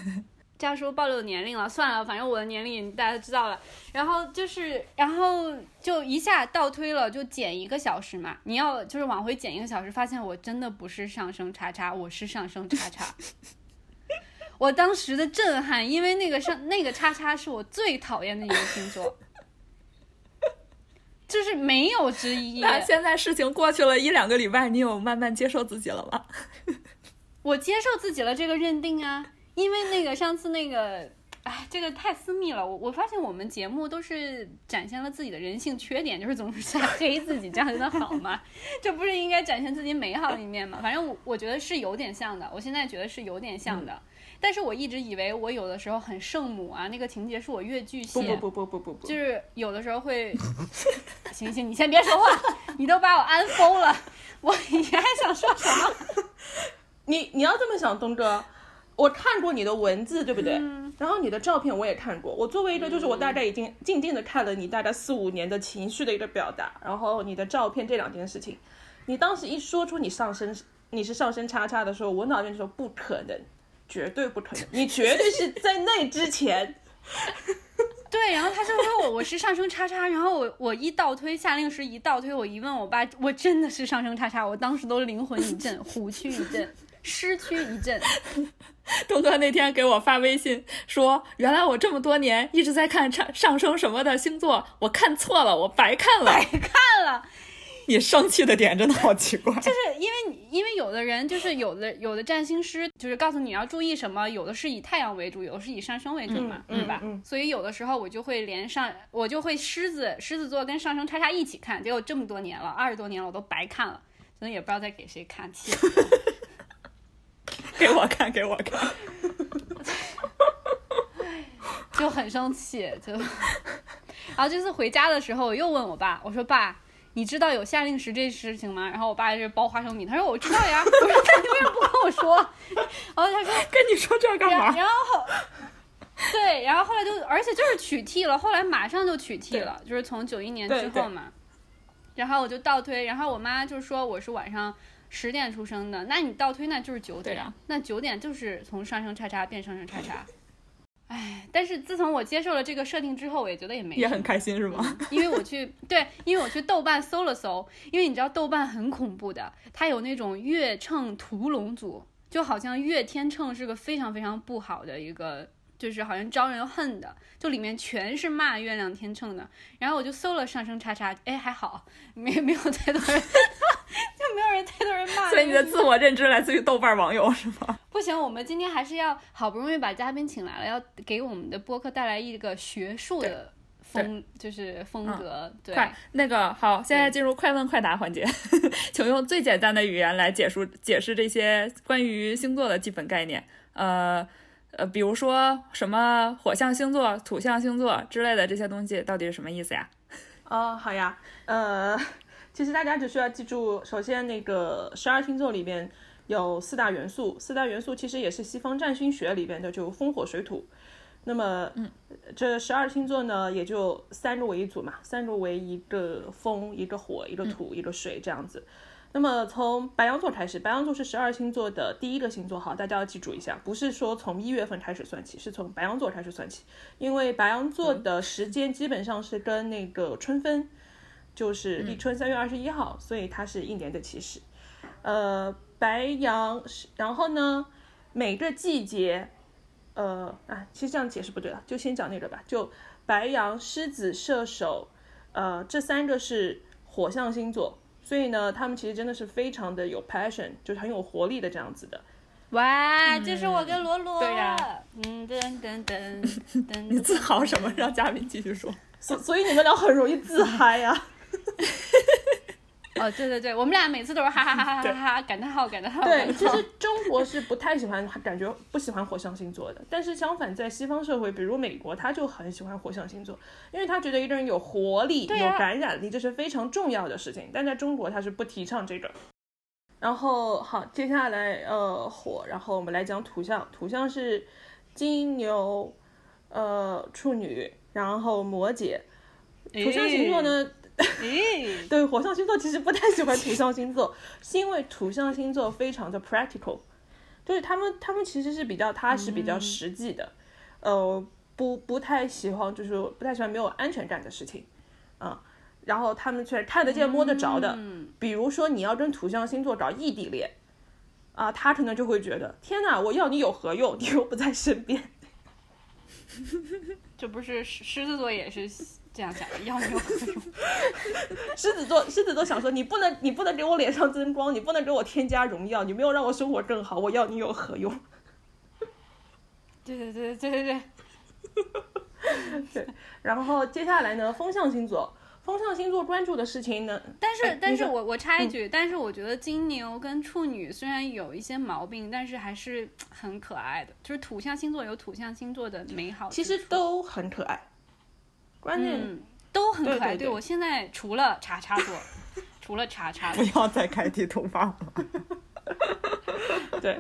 这样说暴露年龄了，算了，反正我的年龄大家都知道了。然后就是，然后就一下倒推了，就减一个小时嘛。你要就是往回减一个小时，发现我真的不是上升叉叉，我是上升叉叉。我当时的震撼，因为那个上那个叉叉是我最讨厌的一个星座，就是没有之一。那现在事情过去了一两个礼拜，你有慢慢接受自己了吗？[laughs] 我接受自己了这个认定啊，因为那个上次那个，哎，这个太私密了。我我发现我们节目都是展现了自己的人性缺点，就是总是在黑自己，这样真的好吗？[laughs] 这不是应该展现自己美好的一面吗？反正我我觉得是有点像的，我现在觉得是有点像的。但是我一直以为我有的时候很圣母啊，那个情节是我越剧不写，不不不不不不，就是有的时候会，[laughs] 行行，你先别说话，你都把我安疯了，我你还想说什么？[laughs] 你你要这么想，东哥，我看过你的文字，对不对？然后你的照片我也看过。我作为一个，就是我大概已经静静的看了你大概四五年的情绪的一个表达，然后你的照片这两件事情，你当时一说出你上身你是上身叉叉的时候，我脑袋就说不可能，绝对不可能，[laughs] 你绝对是在那之前。[laughs] 对，然后他就说我我是上升叉叉，然后我我一倒推夏令时一倒推，我一问我爸，我真的是上升叉叉，我当时都灵魂一震，[laughs] 虎躯一震，尸躯一震。东哥那天给我发微信说，原来我这么多年一直在看上上升什么的星座，我看错了，我白看了。白看了，你生气的点真的好奇怪。就是因为你因为有的人就是有的有的占星师就是告诉你要注意什么，有的是以太阳为主，有的是以上升为主嘛，嗯对吧？嗯嗯所以有的时候我就会连上我就会狮子狮子座跟上升叉叉一起看，结果这么多年了，二十多年了，我都白看了，真的也不知道在给谁看，气。[laughs] 给我看，给我看。[laughs] 就很生气，就，[laughs] 然后这次回家的时候，我又问我爸，我说爸，你知道有夏令时这事情吗？然后我爸就是包花生米，他说我知道呀，[laughs] 我说那你为什么不跟我说？然后他说，跟你说这干嘛？然然后对，然后后来就，而且就是取缔了，后来马上就取缔了，就是从九一年之后嘛。然后我就倒推，然后我妈就说我是晚上十点出生的，那你倒推那就是九点，那九点就是从上升叉叉变上升叉叉。哎，但是自从我接受了这个设定之后，我也觉得也没也很开心是吗？因为我去对，因为我去豆瓣搜了搜，因为你知道豆瓣很恐怖的，它有那种月秤屠龙组，就好像月天秤是个非常非常不好的一个，就是好像招人恨的，就里面全是骂月亮天秤的。然后我就搜了上升叉叉，哎，还好，没没有太多人，[laughs] 就没有人太多人骂。所以你的自我认知来自于豆瓣网友是吗？[laughs] 不行，我们今天还是要好不容易把嘉宾请来了，要给我们的播客带来一个学术的风，就是风格。对，快，那个好，现在进入快问快答环节，[laughs] 请用最简单的语言来解述解释这些关于星座的基本概念。呃呃，比如说什么火象星座、土象星座之类的这些东西，到底是什么意思呀？[laughs] 哦，好呀，呃，其实大家只需要记住，首先那个十二星座里边有四大元素，四大元素其实也是西方占星学里边的，就风火水土。那么，嗯，这十二星座呢，也就三个为一组嘛，三个为一个风、一个火、一个土、一个水这样子。那么从白羊座开始，白羊座是十二星座的第一个星座，好，大家要记住一下，不是说从一月份开始算起，是从白羊座开始算起，因为白羊座的时间基本上是跟那个春分，就是立春三月二十一号，所以它是一年的起始。呃，白羊是，然后呢，每个季节，呃啊，其实这样解释不对了，就先讲那个吧，就白羊、狮子、射手，呃，这三个是火象星座。所以呢，他们其实真的是非常的有 passion，就是很有活力的这样子的。哇，这是我跟罗罗。对呀嗯噔噔噔噔。你自豪什么？让嘉宾继续说。所所以你们俩很容易自嗨呀、[laughs] 哦，对对对，我们俩每次都是哈哈哈哈哈哈感叹号感叹号。对，其实中国是不太喜欢，感觉不喜欢火象星座的。但是相反，在西方社会，比如美国，他就很喜欢火象星座，因为他觉得一个人有活力、有感染力，这是非常重要的事情。但在中国，他是不提倡这个。然后好，接下来呃火，然后我们来讲土象，土象是金牛、呃处女，然后摩羯。土象星座呢，咦，[laughs] 对火象星座其实不太喜欢土象星座，是因为土象星座非常的 practical，就是他们他们其实是比较踏实、比较实际的，呃，不不太喜欢就是不太喜欢没有安全感的事情，啊、然后他们却看得见摸得着的，比如说你要跟土象星座搞异地恋，啊，他可能就会觉得天哪，我要你有何用？[laughs] 你又不在身边。[laughs] 这不是狮狮子座也是这样想的，要没有何用？狮子座，狮子座想说你不能，你不能给我脸上增光，你不能给我添加荣耀，你没有让我生活更好，我要你有何用？对对对对对对对。然后接下来呢，风象星座，风象星座关注的事情呢，但是但是我我插一句，但是我觉得金牛跟处女虽然有一些毛病，但是还是很可爱的。就是土象星座有土象星座的美好，其实都很可爱。关键、嗯都很可爱。对对对我现在除了叉叉座，除了叉叉 [laughs] 不，要再开地图炮了。[laughs] 对，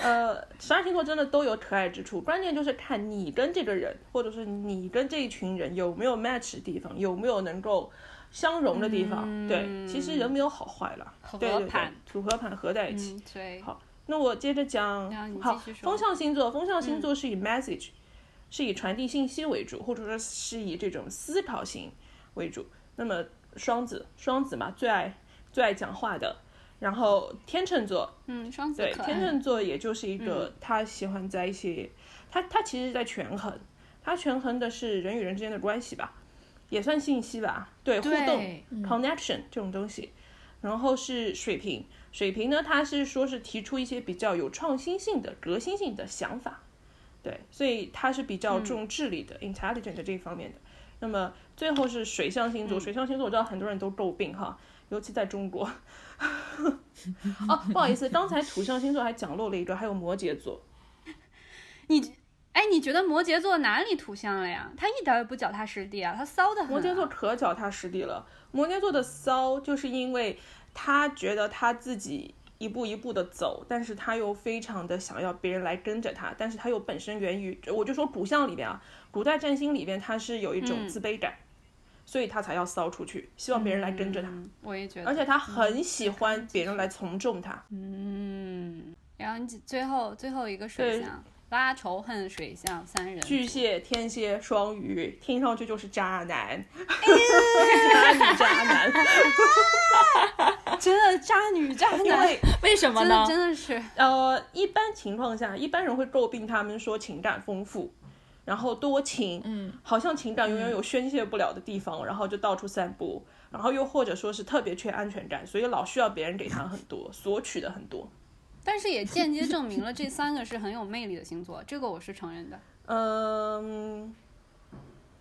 呃，十二星座真的都有可爱之处，关键就是看你跟这个人，或者是你跟这一群人有没有 match 的地方，有没有能够相融的地方。对，其实人没有好坏了，合对对对盘，组合盘合在一起。嗯，对，那我接着讲好，风象星座，风象星座是以 message，、是以传递信息为主，或者说是以这种思考型为主。那么双子，双子嘛，最爱最爱讲话的。然后天秤座，嗯，双子对，天秤座也就是一个他喜欢在一些，他他其实是在权衡，他权衡的是人与人之间的关系吧，也算信息吧，对，互动嗯 connection 这种东西。然后是水瓶，水瓶呢，他是说是提出一些比较有创新性的、革新性的想法，对，所以它是比较重智力的、intelligent 这一方面的。那么最后是水象星座，水象星座我知道很多人都诟病哈，尤其在中国。[laughs] 哦，不好意思，刚才土象星座还讲漏了一个，还有摩羯座。[laughs] 你。哎，你觉得摩羯座哪里土象了呀？他一点也不脚踏实地啊，他骚的很、啊。摩羯座可脚踏实地了。摩羯座的骚，就是因为他觉得他自己一步一步的走，但是他又非常的想要别人来跟着他，但是他又本身源于，我就说古相里边啊，古代占星里边他是有一种自卑感，所以他才要骚出去，希望别人来跟着他，嗯我也觉。得，而且他很喜欢别人来从众他。嗯，然后你最后最后一个水象，拉仇恨水象三人，巨蟹、天蝎、双鱼，听上去就是渣男，哎 [laughs] 渣女渣男，[laughs] 真的渣女渣男，因为 [laughs] 为什么真的呢？真的是，呃，一般情况下，一般人会诟病他们说情感丰富，然后多情，嗯，好像情感永远有宣泄不了的地方，然后就到处散播，然后又或者说是特别缺安全感，所以老需要别人给他很多，索取的很多。但是也间接证明了这三个是很有魅力的星座，这个我是承认的。[laughs] 嗯，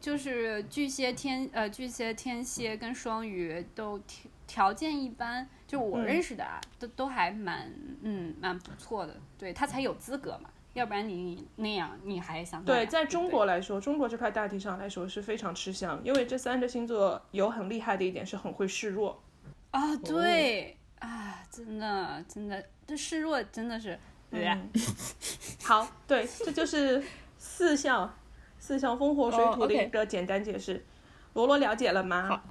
就是巨蟹天呃巨蟹天蝎跟双鱼都条条件一般，就我嗯认识的啊，都都还蛮嗯蛮不错的，对他才有资格嘛，要不然你那样你还想对，在中国来说，中国这块大地上来说是非常吃香，因为这三个星座有很厉害的一点是很会示弱。啊对啊真的真的这示弱真的是对呀、嗯，[laughs] 好，对，这就是四象，四象风火水哦土的一个简单解释。罗罗了解了吗？好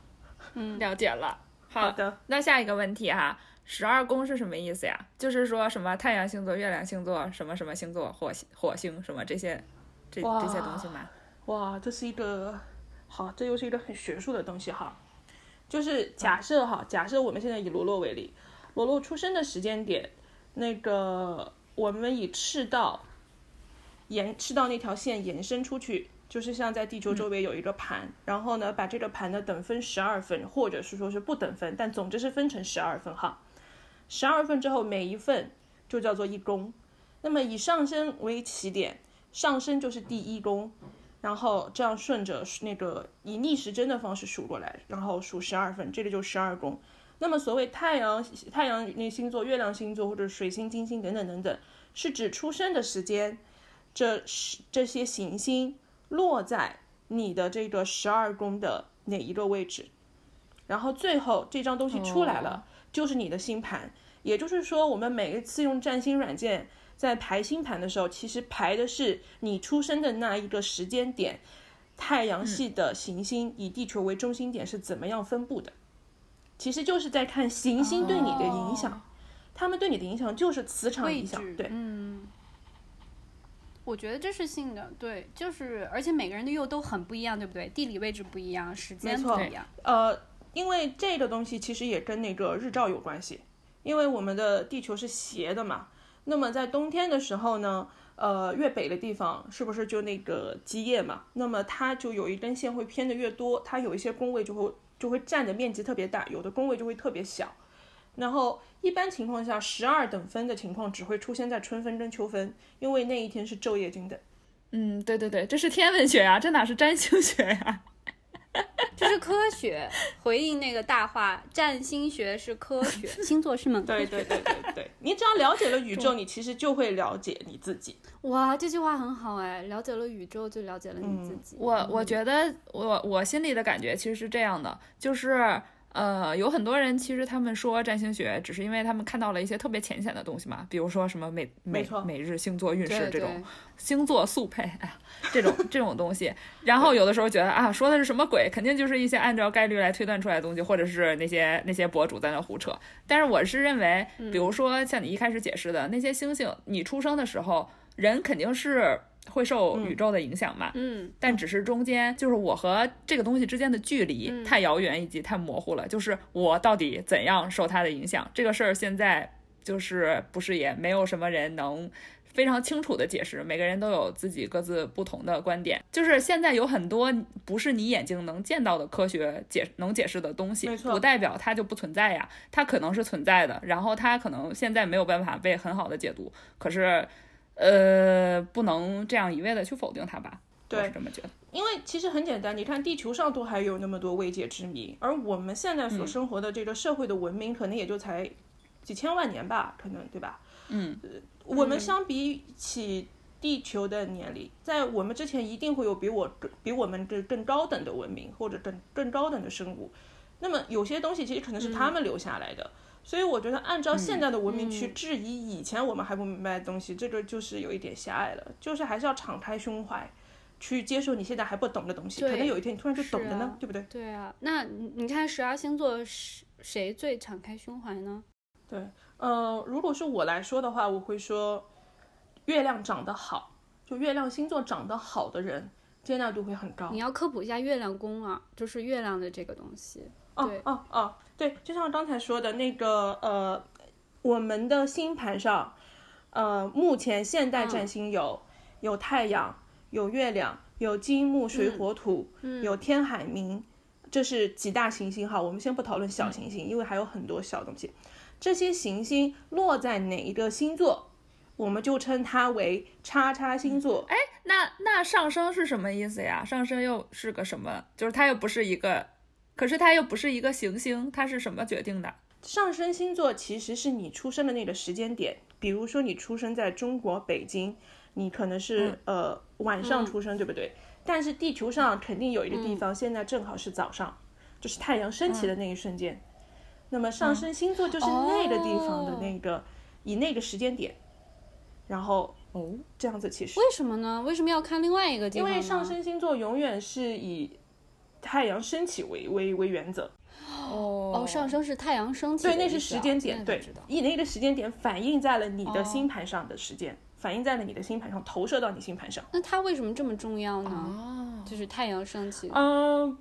嗯了解了。好的，那下一个问题哈，十二宫是什么意思呀？就是说什么太阳星座、月亮星座、什么什么星座、火星火星什么这些这这些东西吗？哇，这是一个好，这又是一个很学术的东西哈。就是假设哈，假设我们现在以罗罗为例，罗罗出生的时间点，那个我们以赤道延赤道那条线延伸出去，就是像在地球周围有一个盘，然后呢，把这个盘呢等分十二份，或者是说是不等分，但总之是分成十二份哈。十二份之后，每一份就叫做一宫。那么以上升为起点，上升就是第一宫，然后这样顺着那个以逆时针的方式数过来，然后数十二份，这个就十二宫。那么所谓太阳、太阳那星座、月亮星座或者水星、金星等等等等，是指出生的时间，这是这些行星落在你的这个十二宫的哪一个位置，然后最后这张东西出来了，就是你的星盘。也就是说，我们每一次用占星软件在排星盘的时候，其实排的是你出生的那一个时间点，太阳系的行星以地球为中心点是怎么样分布的。其实就是在看行星对你的影响，哦他们对你的影响就是磁场影响，，对，嗯。我觉得这是性的，对，就是而且每个人的又都很不一样，对不对？地理位置不一样，时间不一样。呃，因为这个东西其实也跟那个日照有关系，因为我们的地球是斜的嘛。那么在冬天的时候呢，呃，越北的地方是不是就那个基液嘛？那么它就有一根线会偏的越多，它有一些宫位就会就会占的面积特别大，有的宫位就会特别小。然后一般情况下，十二等分的情况只会出现在春分跟秋分，因为那一天是昼夜均等。嗯，对对对，这是天文学呀，这哪是占星学呀？这是科学，回应那个大话，占星学是科学，[laughs] 星座是门科学。对对对对对，你只要了解了宇宙，你其实就会了解你自己。哇，这句话很好哎，了解了宇宙就了解了你自己。我我觉得我我心里的感觉其实是这样的，就是呃，有很多人其实他们说占星学，只是因为他们看到了一些特别浅显的东西嘛，比如说什么每每每日星座运势这种星座速配，哎呀，这种这种东西，然后有的时候觉得啊，说的是什么鬼，肯定就是一些按照概率来推断出来的东西，或者是那些那些博主在那胡扯。但是我是认为，比如说像你一开始解释的那些星星，你出生的时候，人肯定是会受宇宙的影响嘛，嗯，但只是中间就是我和这个东西之间的距离嗯太遥远以及太模糊了，就是我到底怎样受它的影响这个事儿，现在就是不是也没有什么人能。非常清楚的解释，每个人都有自己各自不同的观点。就是现在有很多不是你眼睛能见到的科学解能解释的东西不代表它就不存在呀。它可能是存在的，然后它可能现在没有办法被很好的解读，可是，呃，不能这样一味的去否定它吧？我对是这么觉得。因为其实很简单，你看地球上都还有那么多未解之谜，而我们现在所生活的这个社会的文明，可能也就才几千万年吧，可能对吧？嗯，我们相比起地球的年龄，在我们之前一定会有比我更比我们这更高等的文明或者更更高等的生物。那么有些东西其实可能是他们留下来的，所以我觉得按照现在的文明去嗯质疑以前我们还不明白的东西，这个就是有一点狭隘了。就是还是要敞开胸怀，去接受你现在还不懂的东西，可能有一天你突然就懂了呢，啊对不对？对啊，那你你看十二星座是谁最敞开胸怀呢？对，呃，如果是我来说的话，我会说，月亮长得好，就月亮星座长得好的人，接纳度会很高你。要科普一下月亮宫啊，就是月亮的这个东西。哦哦哦，对，就像刚才说的那个呃，我们的星盘上，呃，目前现代占星有、有太阳，有月亮，有金木水火土，有天海冥，这是几大行星哈。我们先不讨论小行星，因为还有很多小东西。这些行星落在哪一个星座，我们就称它为叉叉星座。哎，那那上升是什么意思呀？上升又是个什么？就是它又不是一个，可是它又不是一个行星，它是什么决定的？上升星座其实是你出生的那个时间点，比如说你出生在中国北京，你可能是、呃晚上出生，对不对？但是地球上肯定有一个地方现在正好是早上，就是太阳升起的那一瞬间。那么上升星座就是那个地方的那个、以那个时间点，然后哦，这样子其实为什么呢？为什么要看另外一个地方？因为上升星座永远是以太阳升起为为为原则。哦哦，上升是太阳升起的对，那是时间点，对以那个时间点反映在了你的哦星盘上的时间，反映在了你的星盘上，投射到你星盘上。那它为什么这么重要呢？哦，就是太阳升起。嗯，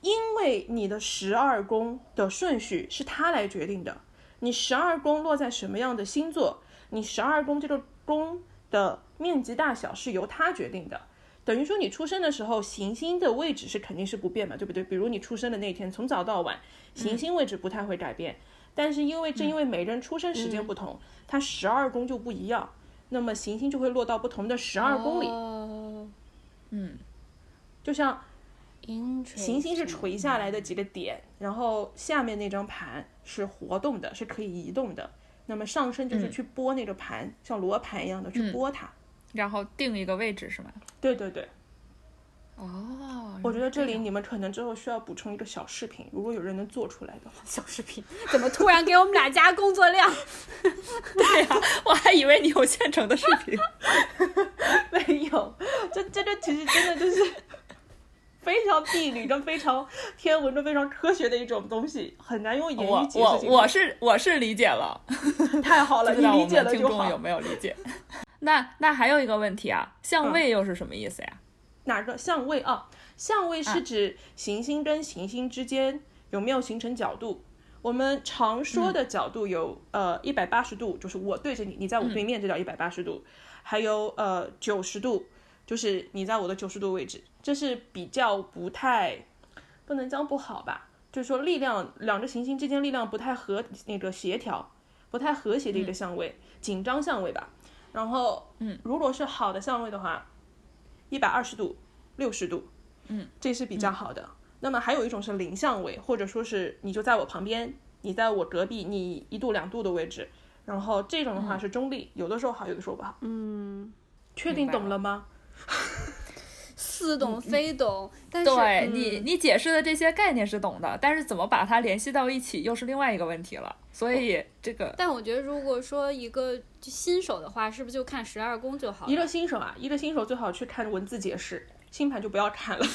因为你的十二宫的顺序是它来决定的，你十二宫落在什么样的星座，你十二宫这个宫的面积大小是由它决定的。等于说你出生的时候，行星的位置是肯定是不变嘛，对不对？比如你出生的那天，从早到晚，行星位置不太会改变。但是因为正因为每人出生时间不同，它十二宫就不一样，那么行星就会落到不同的十二宫里。哦嗯，就像行行星是垂下来的几个点，然后下面那张盘是活动的，是可以移动的。那么上升就是去拨那个盘，像罗盘一样的去拨它。然后定一个位置是吗？对对对，哦，我觉得这里你们可能之后需要补充一个小视频，如果有人能做出来的话。小视频，怎么突然给我们俩加工作量？[laughs] 对呀、我还以为你有现成的视频。[laughs] 没有，这这这其实真的就是非常地理跟非常天文跟非常科学的一种东西，很难用言语解释。我是我是理解了，太好了，[laughs] 你理解们了就好听众有。没有理解？那那还有一个问题啊，嗯相位又是什么意思呀？哪个相位啊？相位是指行星跟行星之间有没有形成角度。我们常说的角度有、呃一百八十度，就是我对着你，你在我对面，这叫一百八十度。还有呃九十度，就是你在我的九十度位置，这是比较不太不能讲不好吧，就是说力量两个行星之间力量不太和那个协调，不太和谐的一个相位，紧张相位吧。然后嗯，如果是好的相位的话，一百二十度、六十度，嗯，这是比较好的。那么还有一种是零相位，或者说是你就在我旁边，你在我隔壁，你一度两度的位置，然后这种的话是中立，有的时候好，有的时候不好。嗯，确定懂了吗？似懂非懂，但是对嗯你你解释的这些概念是懂的，但是怎么把它联系到一起又是另外一个问题了。所以这个但我觉得，如果说一个新手的话，是不是就看十二宫就好了？一个新手啊，一个新手最好去看文字解释，星盘就不要看了。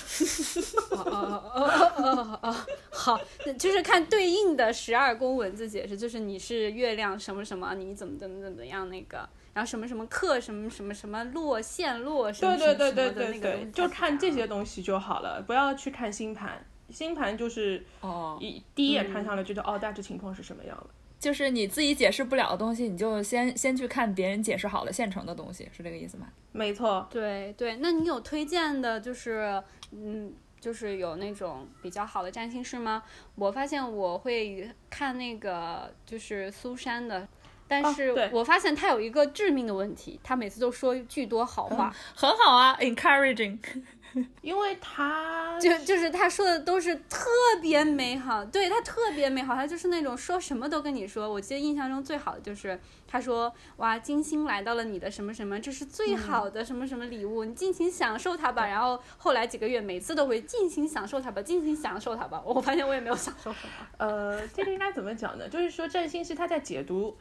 哦哦哦哦哦哦，好，那就是看对应的十二宫文字解释，就是你是月亮什么什么，你怎么怎么怎么样那个，然后什么什么克什么什么什么落线落什么对对对对什么什么的对对那个东西，就看这些东西就好了，不要去看星盘。星盘就是哦，一第一眼看上来觉得、哦大致情况是什么样的。就是你自己解释不了的东西，你就先先去看别人解释好了现成的东西，是这个意思吗？没错，对对，那你有推荐的，就是嗯，就是有那种比较好的占星师吗？我发现我会看那个就是苏珊的，但是我发现他有一个致命的问题，他每次都说巨多好话，很好啊，encouraging。[laughs] 因为他就就是他说的都是特别美好，对他特别美好，他就是那种说什么都跟你说。我记得印象中最好的就是他说哇，金星来到了你的什么什么，这是最好的什么什么礼物，你尽情享受它吧。然后后来几个月每次都会尽情享受它吧，尽情享受它吧。我发现我也没有享受什么。[laughs] 呃，这个应该怎么讲呢？就是说占星师他在解读，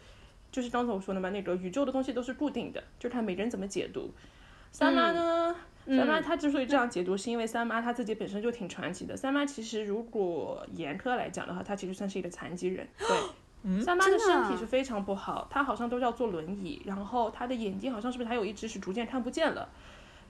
就是刚才我说的嘛，那个宇宙的东西都是固定的，就是看每个人怎么解读。三妈呢？三妈她之所以这样解读，是因为三妈她自己本身就挺传奇的。三妈其实如果严苛来讲的话，她其实算是一个残疾人。对，三妈的身体是非常不好，她好像都要坐轮椅，然后她的眼睛好像是不是还有一只是逐渐看不见了，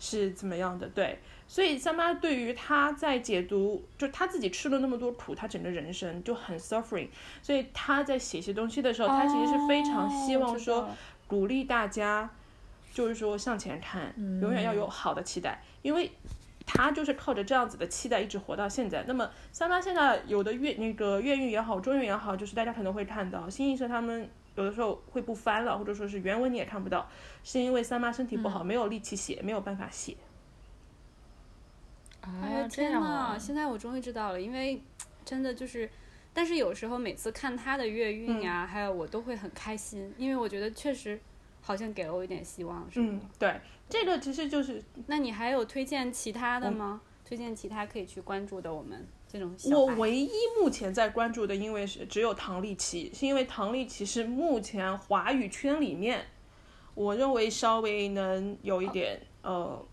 是怎么样的？对，所以三妈对于他在解读，就他自己吃了那么多苦，他整个人生就很 suffering，所以他在写些东西的时候，他其实是非常希望说鼓励大家。就是说向前看，永远要有好的期待，因为他就是靠着这样子的期待一直活到现在。那么三八现在有的月那个月运也好，中运也好，就是大家可能会看到新艺社他们有的时候会不翻了，或者说是原文你也看不到，是因为三妈身体不好，没有力气写，没有办法写。哎呀天呐！现在我终于知道了，因为 [tsk] 真的就是，但是有时候每次看他的月运呀，还有我都会很开心，因为我觉得确实。好像给了我一点希望，是吗？嗯，对，这个其实就是。那你还有推荐其他的吗？推荐其他可以去关注的我们这种。我唯一目前在关注的，因为是只有唐立淇，是因为唐立淇是目前华语圈里面，我认为稍微能有一点呃，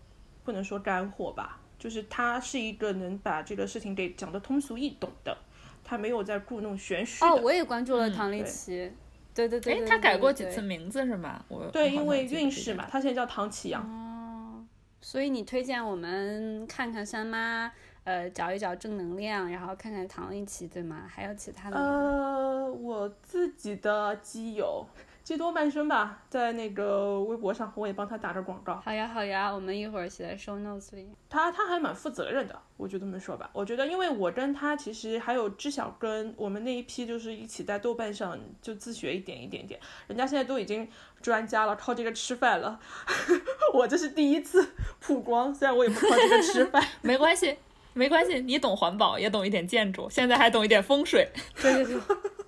不能说干货吧，就是他是一个能把这个事情给讲得通俗易懂的，他没有在故弄玄虚。哦，我也关注了唐立奇。对对对，哎，他改过几次名字是吗？我对，因为运势嘛，他现在叫唐启阳。哦，所以你推荐我们看看三妈，呃，找一找正能量，然后看看唐一奇，对吗？还有其他的？呃，我自己的基友。基多半生吧，在那个微博上，我也帮他打着广告。好呀，好呀，我们一会儿写在 show notes 里。他他还蛮负责任的，我就这么说吧。我觉得，因为我跟他其实还有知晓跟我们那一批，就是一起在豆瓣上就自学一点一点点。人家现在都已经专家了，靠这个吃饭了。[laughs] 我这是第一次曝光，虽然我也不靠这个吃饭，[laughs] 没关系，没关系。你懂环保，也懂一点建筑，现在还懂一点风水。对 [laughs] 对对。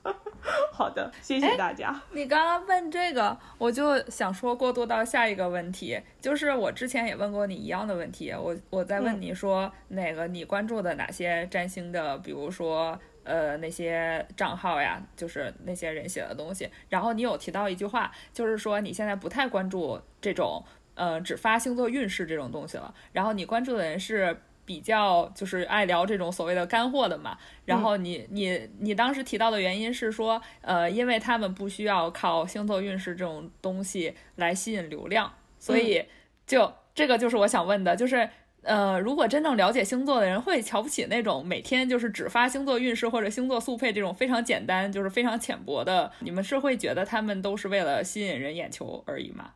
[laughs] 好的，谢谢大家。[laughs] 你刚刚问这个，我就想说过渡到下一个问题，就是我之前也问过你一样的问题，我我在问你说哪个你关注的哪些占星的，比如说呃那些账号呀，就是那些人写的东西，然后你有提到一句话，就是说你现在不太关注这种呃只发星座运势这种东西了，然后你关注的人是。比较就是爱聊这种所谓的干货的嘛，然后你你你当时提到的原因是说，呃，因为他们不需要靠星座运势这种东西来吸引流量，所以就这个就是我想问的，就是呃，如果真正了解星座的人会瞧不起那种每天就是只发星座运势或者星座速配这种非常简单就是非常浅薄的，你们是会觉得他们都是为了吸引人眼球而已吗？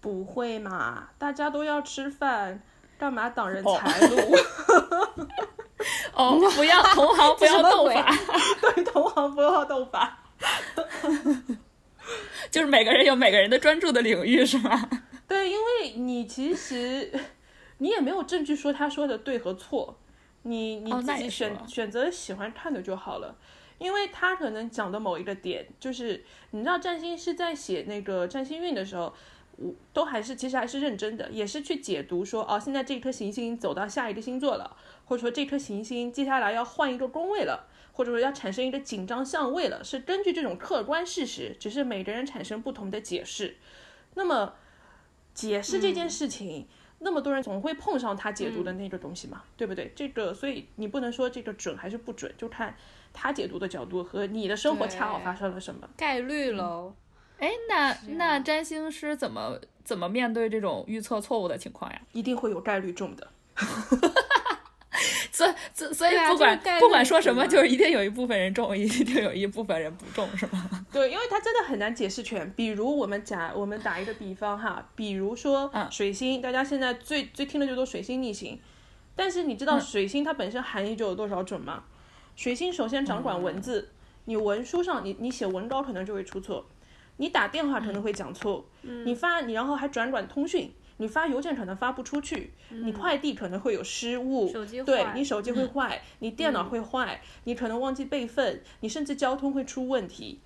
不会嘛，大家都要吃饭。干嘛挡人财路？哦，不要同行不要斗法，[laughs] 对，同行不要斗法。就是每个人有每个人的专注的领域，是吗？对，因为你其实你也没有证据说他说的对和错，你你自己选选择喜欢看的就好了。因为他可能讲的某一个点，就是你知道占星师在写那个占星运的时候。我都还是其实还是认真的，也是去解读说，哦，现在这颗行星走到下一个星座了，或者说这颗行星接下来要换一个宫位了，或者说要产生一个紧张相位了，是根据这种客观事实，只是每个人产生不同的解释。那么解释这件事情，那么多人总会碰上他解读的那个东西嘛，对不对？这个所以你不能说这个准还是不准，就看他解读的角度和你的生活恰好发生了什么概率喽。哎，那那占星师怎么怎么面对这种预测错误的情况呀？一定会有概率中的，[laughs] 所所所以不管不管说什么，就是一定有一部分人中，一定有一部分人不中，是吗？[laughs] 对，因为它真的很难解释全。比如我们假我们打一个比方哈，比如说水星，大家现在最最听的就都水星逆行，但是你知道水星它本身含义就有多少准吗？水星首先掌管文字，你文书上你你写文稿可能就会出错。你打电话可能会讲错，你发你然后还转转通讯，你发邮件可能发不出去，你快递可能会有失误，手机对你手机会坏，你电脑会坏，你可能忘记备份，你甚至交通会出问题。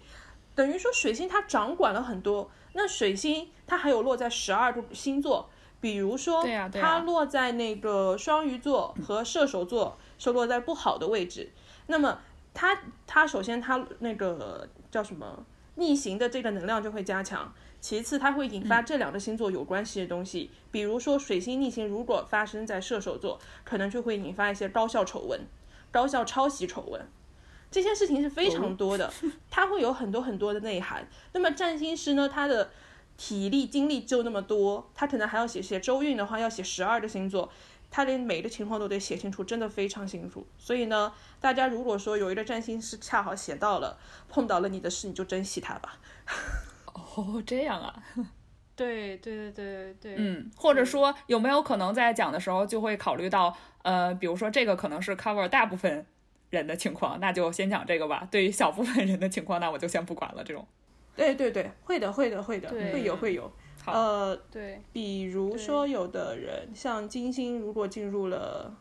等于说水星它掌管了很多，那水星它还有落在十二个星座，比如说它落在那个双鱼座和射手座是落在不好的位置，那么它它首先它那个叫什么逆行的这个能量就会加强，其次它会引发这两个星座有关系的东西，比如说水星逆行如果发生在射手座，可能就会引发一些高校丑闻、高校抄袭丑闻。这些事情是非常多的，[laughs] 它会有很多很多的内涵。那么占星师呢，他的体力精力就那么多，他可能还要写写周运的话，要写十二个星座，他连每个情况都得写清楚，真的非常清楚。所以呢，大家如果说有一个占星师恰好写到了，碰到了你的事，你就珍惜他吧。[laughs] 哦，这样啊，对对对对对，嗯，或者说有没有可能在讲的时候就会考虑到，呃，比如说这个可能是 cover 大部分人的情况，那就先讲这个吧。对于小部分人的情况，那我就先不管了。这种，对对对，会的会的会的，对会有会有。好呃，对，比如说有的人像金星，如果进入了。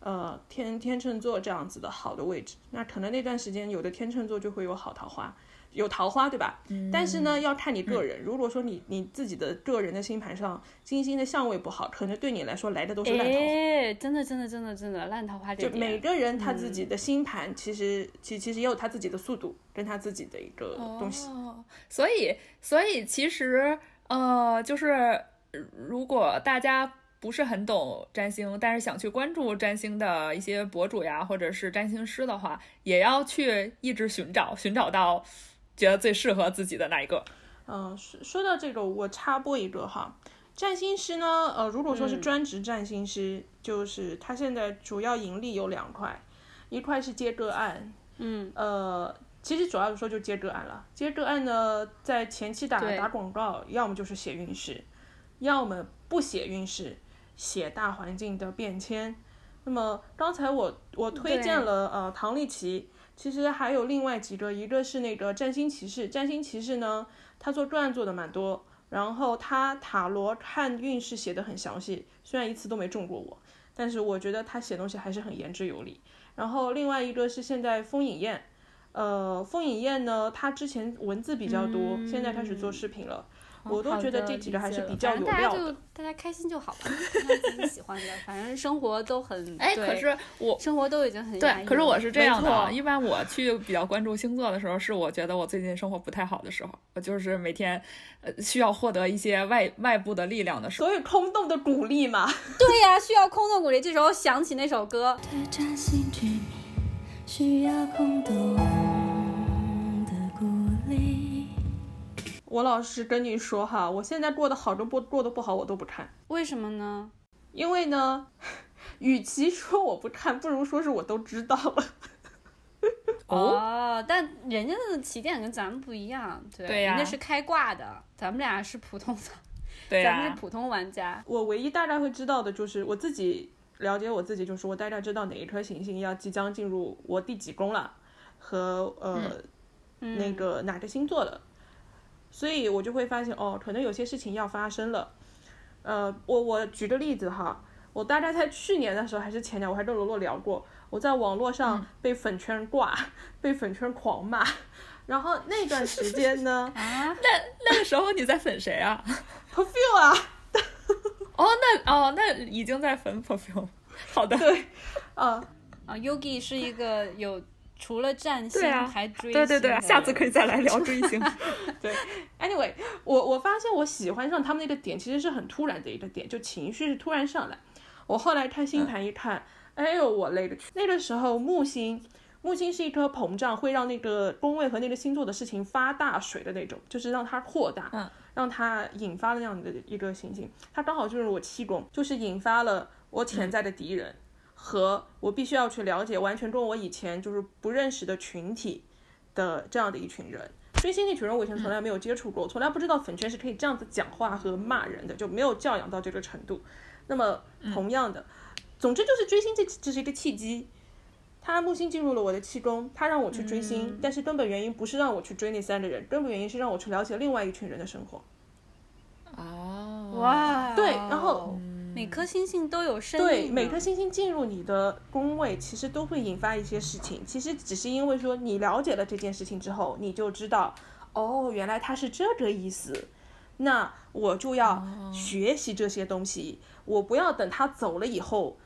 呃，天天秤座这样子的好的位置，那可能那段时间有的天秤座就会有好桃花，有桃花，对吧？嗯但是呢，要看你个人。如果说你你自己的个人的星盘上金星的相位不好，可能对你来说来的都是烂桃花。哎，真的真的真的真的烂桃花就每个人他自己的星盘，其实其其实也有他自己的速度，跟他自己的一个东西。哦，所以所以其实呃，就是呃如果大家不是很懂占星，但是想去关注占星的一些博主呀，或者是占星师的话，也要去一直寻找，寻找到觉得最适合自己的那一个。嗯，说说到这个，我插播一个哈，占星师呢，呃，如果说是专职占星师，就是他现在主要盈利有两块，一块是接个案，嗯，呃，其实主要说就接个案了。接个案呢，在前期打打广告，要么就是写运势，要么不写运势，写大环境的变迁。那么刚才我我推荐了呃唐立奇，其实还有另外几个，一个是那个占星骑士，占星骑士呢，他做个案做的蛮多，然后他塔罗看运势写的很详细，虽然一次都没中过我，但是我觉得他写东西还是很言之有理。然后另外一个是现在风影燕，呃，风影燕呢，他之前文字比较多，现在开始做视频了。我都觉得这几个还是比较有料的。大家就大家开心就好了，自己喜欢的，反正生活都很 [laughs] 哎，对可是我生活都已经很压对，可是我是这样的，一般我去比较关注星座的时候，是我觉得我最近生活不太好的时候，我就是每天呃需要获得一些外外部的力量的时候。所以空洞的鼓励嘛，[laughs] 对呀、需要空洞鼓励。这时候想起那首歌，需要空洞的鼓励。我老实跟你说哈，我现在过得好跟不过得不好我都不看，为什么呢？因为呢，[laughs] 与其说我不看，不如说是我都知道了。[laughs] 哦但人家的起点跟咱们不一样，对，人家是开挂的，咱们俩是普通的，对呀、咱们是普通玩家。我唯一大概会知道的就是我自己了解我自己，就是我大概知道哪一颗行星要即将进入我第几宫了，和呃、嗯那个哪个星座的，所以我就会发现哦，可能有些事情要发生了。呃，我我举个例子哈，我大概在去年的时候还是前年，我还跟罗罗聊过，我在网络上被粉圈挂，[laughs] 被粉圈狂骂，然后那段时间呢 [laughs] 啊，[laughs] 那个时候你在粉谁啊？，perfume 啊，哦，那哦，那已经在粉 perfume。好的，对，啊、啊，Yugi 是一个有除了占星还追对对对星，的下次可以再来聊追星。[laughs] [laughs] 对，anyway，我我发现我喜欢上他们那个点其实是很突然的一个点，就情绪是突然上来。我后来看星盘一看，哎呦我勒个去！那个时候木星，木星是一颗膨胀，会让那个宫位和那个星座的事情发大水的那种，就是让它扩大，嗯让它引发的那样的一个行星。它刚好就是我七宫，就是引发了我潜在的敌人。和我必须要去了解，完全跟我以前就是不认识的群体的这样的一群人。追星那群人我以前从来没有接触过，我从来不知道粉圈是可以这样子讲话和骂人的，就没有教养到这个程度。那么同样的，总之就是追星这这是一个契机，他木星进入了我的七宫，他让我去追星，嗯但是根本原因不是让我去追那三个人，根本原因是让我去了解另外一群人的生活。哦，哇，对然后每颗星星都有深对，每颗星星进入你的宫位，其实都会引发一些事情。其实只是因为说你了解了这件事情之后，你就知道，哦，原来他是这个意思。那我就要学习这些东西，我不要等他走了以后，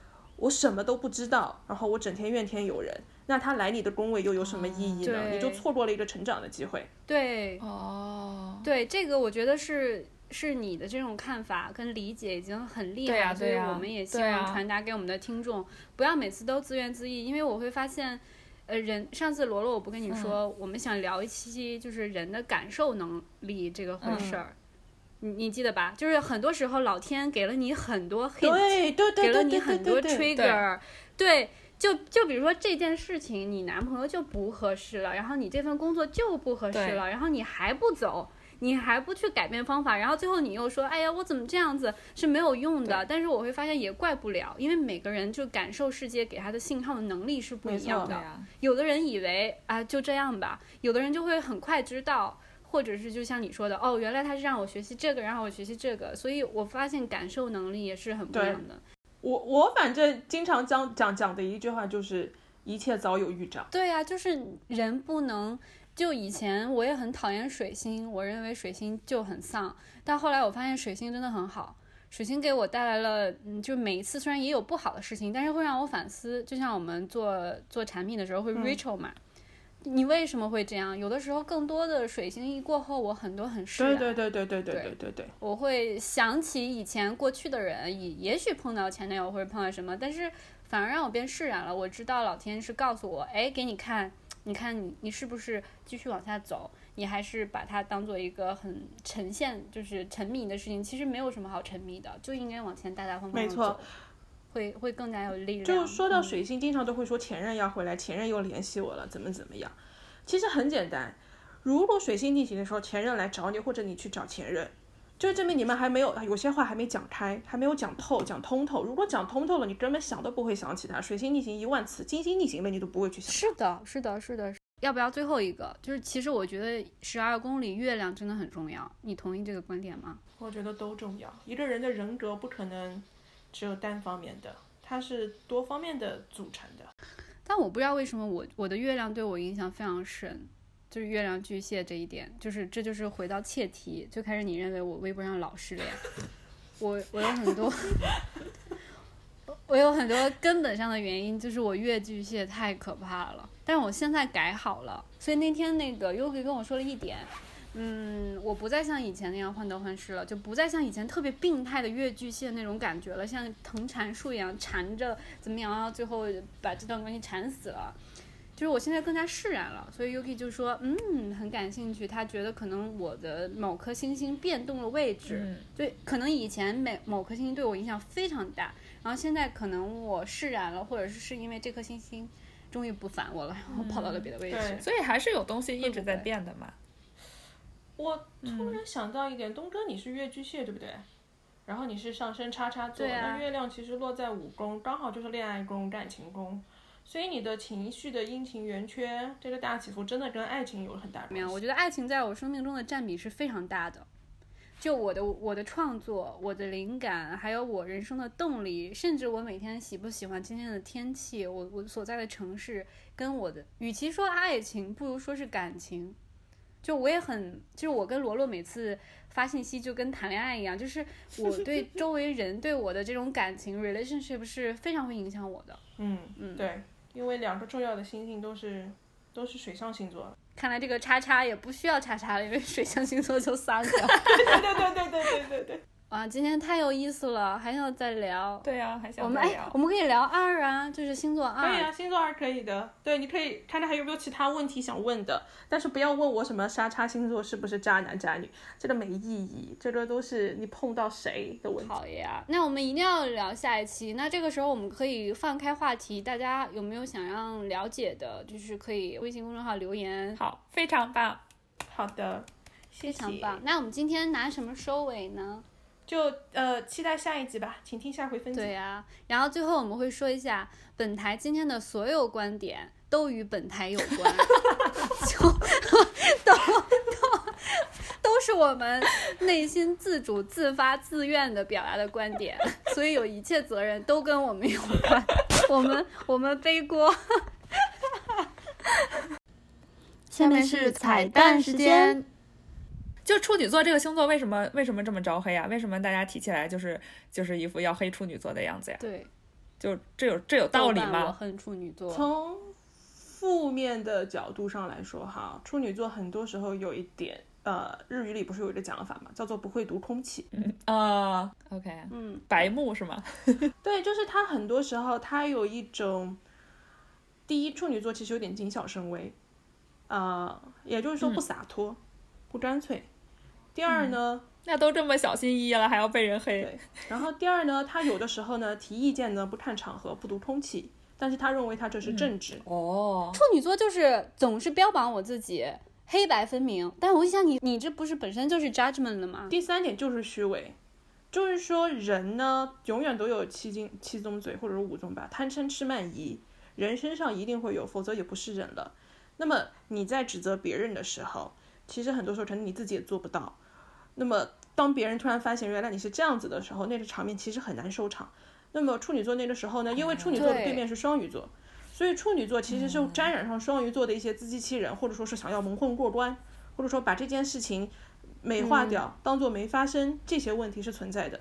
我什么都不知道，然后我整天怨天尤人。那他来你的工位又有什么意义呢？对你就错过了一个成长的机会。对哦，对，这个我觉得是是你的这种看法跟理解已经很厉害了，所以我们也希望传达给我们的听众，不要每次都自怨自艾，因为我会发现。呃，人上次罗罗我不跟你说，我们想聊一期就是人的感受能力这个回事儿，你你记得吧？就是很多时候老天给了你很多 hint，对对对给了对对你很多对对 trigger，对，就就比如说这件事情，你男朋友就不合适了，然后你这份工作就不合适了，然后你还不走，你还不去改变方法，然后最后你又说，哎呀，我怎么这样子是没有用的。但是我会发现也怪不了，因为每个人就感受世界给他的信号的能力是不一样的。有的人以为啊就这样吧，有的人就会很快知道，或者是就像你说的，哦，原来他是让我学习这个，然后我学习这个，所以我发现感受能力也是很不一样的。我我反正经常讲讲讲的一句话就是，一切早有预兆。对呀、就是人不能。就以前我也很讨厌水星，我认为水星就很丧，但后来我发现水星真的很好。水星给我带来了，嗯，就每一次虽然也有不好的事情，但是会让我反思。就像我们做做产品的时候会 Rachel 嘛，你为什么会这样？有的时候更多的水星一过后，我很多很释然。对对对对对对对对对。我会想起以前过去的人，也也许碰到前男友或者碰到什么，但是反而让我变释然了。我知道老天是告诉我，哎，给你看，你看你你是不是继续往下走？你还是把它当做一个很沉陷，就是沉迷的事情。其实没有什么好沉迷的，就应该往前大大方方没错会会更加有力量。就说到嗯水星，经常都会说前任要回来，前任又联系我了，怎么怎么样。其实很简单，如果水星逆行的时候，前任来找你，或者你去找前任，就证明你们还没有有些话还没讲开，还没有讲透、讲通透。如果讲通透了，你根本想都不会想起他。水星逆行一万次，金星逆行了，你都不会去想。是的，是的，是的。要不要最后一个？就是其实我觉得十二宫里月亮真的很重要，你同意这个观点吗？我觉得都重要。一个人的人格不可能只有单方面的，它是多方面的组成的。但我不知道为什么我我的月亮对我影响非常深，就是月亮巨蟹这一点，就是这就是回到切题，最开始你认为我微博上老失恋，我我有很多，[laughs] 我有很多根本上的原因，就是我月巨蟹太可怕了，但是我现在改好了，所以那天那个 Yogi 跟我说了一点。嗯，我不再像以前那样患得患失了，就不再像以前特别病态的月巨蟹那种感觉了，像藤缠树一样缠着怎么样，然后最后把这段关系缠死了。就是我现在更加释然了，所以 Yuki 就说，嗯，很感兴趣，他觉得可能我的某颗星星变动了位置，嗯对，可能以前每某颗星星对我影响非常大，然后现在可能我释然了，或者是是因为这颗星星终于不烦我了，然后跑到了别的位置。对所以还是有东西一直在变的嘛。我突然想到一点，东哥你是月巨蟹对不对？然后你是上升叉叉座，那月亮其实落在五宫，刚好就是恋爱宫、感情宫，所以你的情绪的阴晴圆缺，这个大起伏真的跟爱情有很大没有，关系。我觉得爱情在我生命中的占比是非常大的。就我的我的创作、我的灵感，还有我人生的动力，甚至我每天喜不喜欢今天的天气，我我所在的城市，跟我的，与其说爱情，不如说是感情。就我也很，就是我跟罗罗每次发信息就跟谈恋爱一样，就是我对 [laughs] 周围人对我的这种感情 relationship 是非常会影响我的。嗯嗯对，因为两个重要的星星都是都是水象星座。看来这个叉叉也不需要叉叉了，因为水象星座就三个。对对对对对对对对。哇，今天太有意思了，还想再聊。对呀、还想我们哎再聊，我们可以聊二啊，就是星座二。可以啊，星座二可以的。对，你可以看看还有没有其他问题想问的，但是不要问我什么沙叉星座是不是渣男渣女，这个没意义，这个都是你碰到谁的问题。好呀，那我们一定要聊下一期。那这个时候我们可以放开话题，大家有没有想让了解的？就是可以微信公众号留言，好，非常棒。好的。非常棒。那我们今天拿什么收尾呢？就呃期待下一集吧，请听下回分解。对呀、然后最后我们会说一下，本台今天的所有观点都与本台有关，[laughs] 就都都都是我们内心自主、自发、自愿的表达的观点，所以有一切责任都跟我们有关，我们我们背锅。下面是彩蛋时间。就处女座这个星座为什么为什么这么招黑啊？为什么大家提起来就是就是一副要黑处女座的样子呀？对，就这有这有道理吗我吗？恨处女座。从负面的角度上来说，哈，处女座很多时候有一点，呃，日语里不是有一个讲法嘛，叫做不会读空气。啊、o k 嗯，白目是吗？[laughs] 对，就是他很多时候他有一种，第一，处女座其实有点谨小慎微，呃，也就是说不洒脱，不干脆。第二呢，那都这么小心翼翼了，还要被人黑？对，然后第二呢，他有的时候呢提意见呢不看场合，不读空气，但是他认为他这是正直。哦，处女座就是总是标榜我自己黑白分明，但我一想你，你这不是本身就是 judgment 了吗？第三点就是虚伪，就是说人呢永远都有七经七宗罪或者是五宗吧，贪嗔痴慢疑，人身上一定会有，否则也不是人了。那么你在指责别人的时候，其实很多时候可能你自己也做不到。那么当别人突然发现原来你是这样子的时候，那个场面其实很难收场。那么处女座那个时候呢，因为处女座的对对面是双鱼座，所以处女座其实是沾染上双鱼座的一些自欺欺人，或者说是想要蒙混过关，或者说把这件事情美化掉，当做没发生，这些问题是存在的。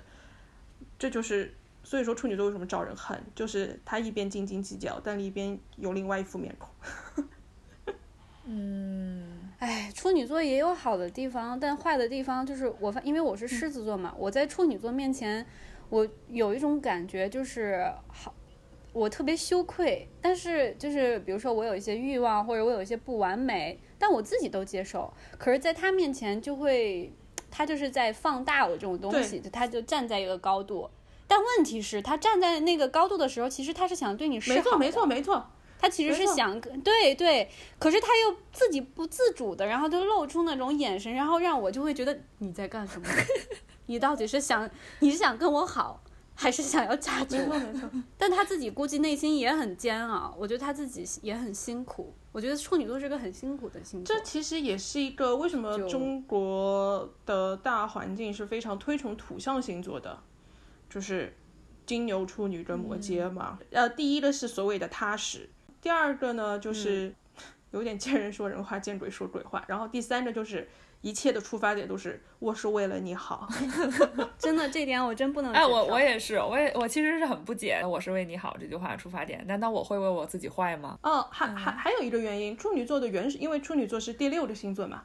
这就是所以说处女座为什么招人恨，就是他一边斤斤计较，但另一边有另外一副面孔。[laughs] 哎，处女座也有好的地方，但坏的地方就是我发，因为我是狮子座嘛，我在处女座面前，我有一种感觉就是好，我特别羞愧，但是就是比如说我有一些欲望，或者我有一些不完美，但我自己都接受，可是在他面前就会，他就是在放大我这种东西，他就站在一个高度。但问题是，他站在那个高度的时候，其实他是想对你示好。没错，没错，没错。他其实是想跟对对，可是他又自己不自主的，然后就露出那种眼神，然后让我就会觉得你在干什么？[laughs] 你到底是想你是想跟我好，还是想要榨取没错，我？没错。[laughs] 但他自己估计内心也很煎熬，我觉得他自己也很辛苦。我觉得处女座是个很辛苦的星座这。其实也是一个为什么中国的大环境是非常推崇土象星座的，就是金牛、处女跟摩羯嘛。呃，第一个是所谓的踏实，第二个呢就是 [laughs] 有点见人说人话，见鬼说鬼话，然后第三个就是一切的出发点都是我是为了你好。[laughs] 真的，这点我真不能哎，我我也是，我也我其实是很不解，我是为你好这句话出发点，难道我会为我自己坏吗？哦，还还还有一个原因，处女座的原始，因为处女座是第六个星座嘛，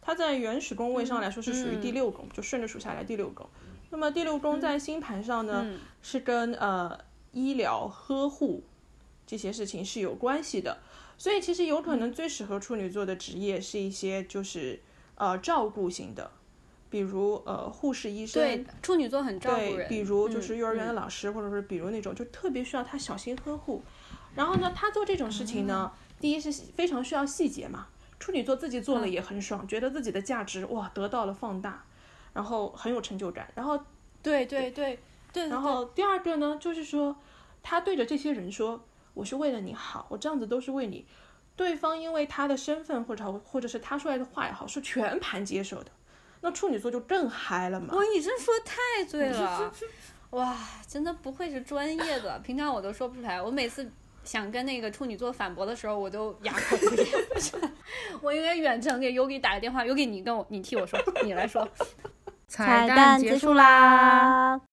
它在原始宫位上来说是属于第六宫，就顺着数下来第六宫。那么第六宫在星盘上呢，嗯是跟呃医疗呵护这些事情是有关系的，所以其实有可能最适合处女座的职业是一些就是呃照顾型的，比如呃护士、医生，对处女座很照顾对，人，比如就嗯是幼儿园的嗯老师，或者是比如那种就特别需要他小心呵护。然后呢，他做这种事情呢，第一是非常需要细节嘛。处女座自己做了也很爽，觉得自己的价值哇得到了放大，然后很有成就感。然后，对对对对，然后第二个呢，就是说他对着这些人说：“我是为了你好，我这样子都是为你。”对方因为他的身份或者或者是他说来的话也好，是全盘接受的。那处女座就更嗨了嘛。哇，你这说太对了，哇，真的不愧是专业的，平常我都说不出来。我每次想跟那个处女座反驳的时候，我都哑口无言。[laughs] 我应该远程给 Yogi 打个电话，Yogi 你跟我，你替我说，你来说。[laughs] 彩蛋结束啦！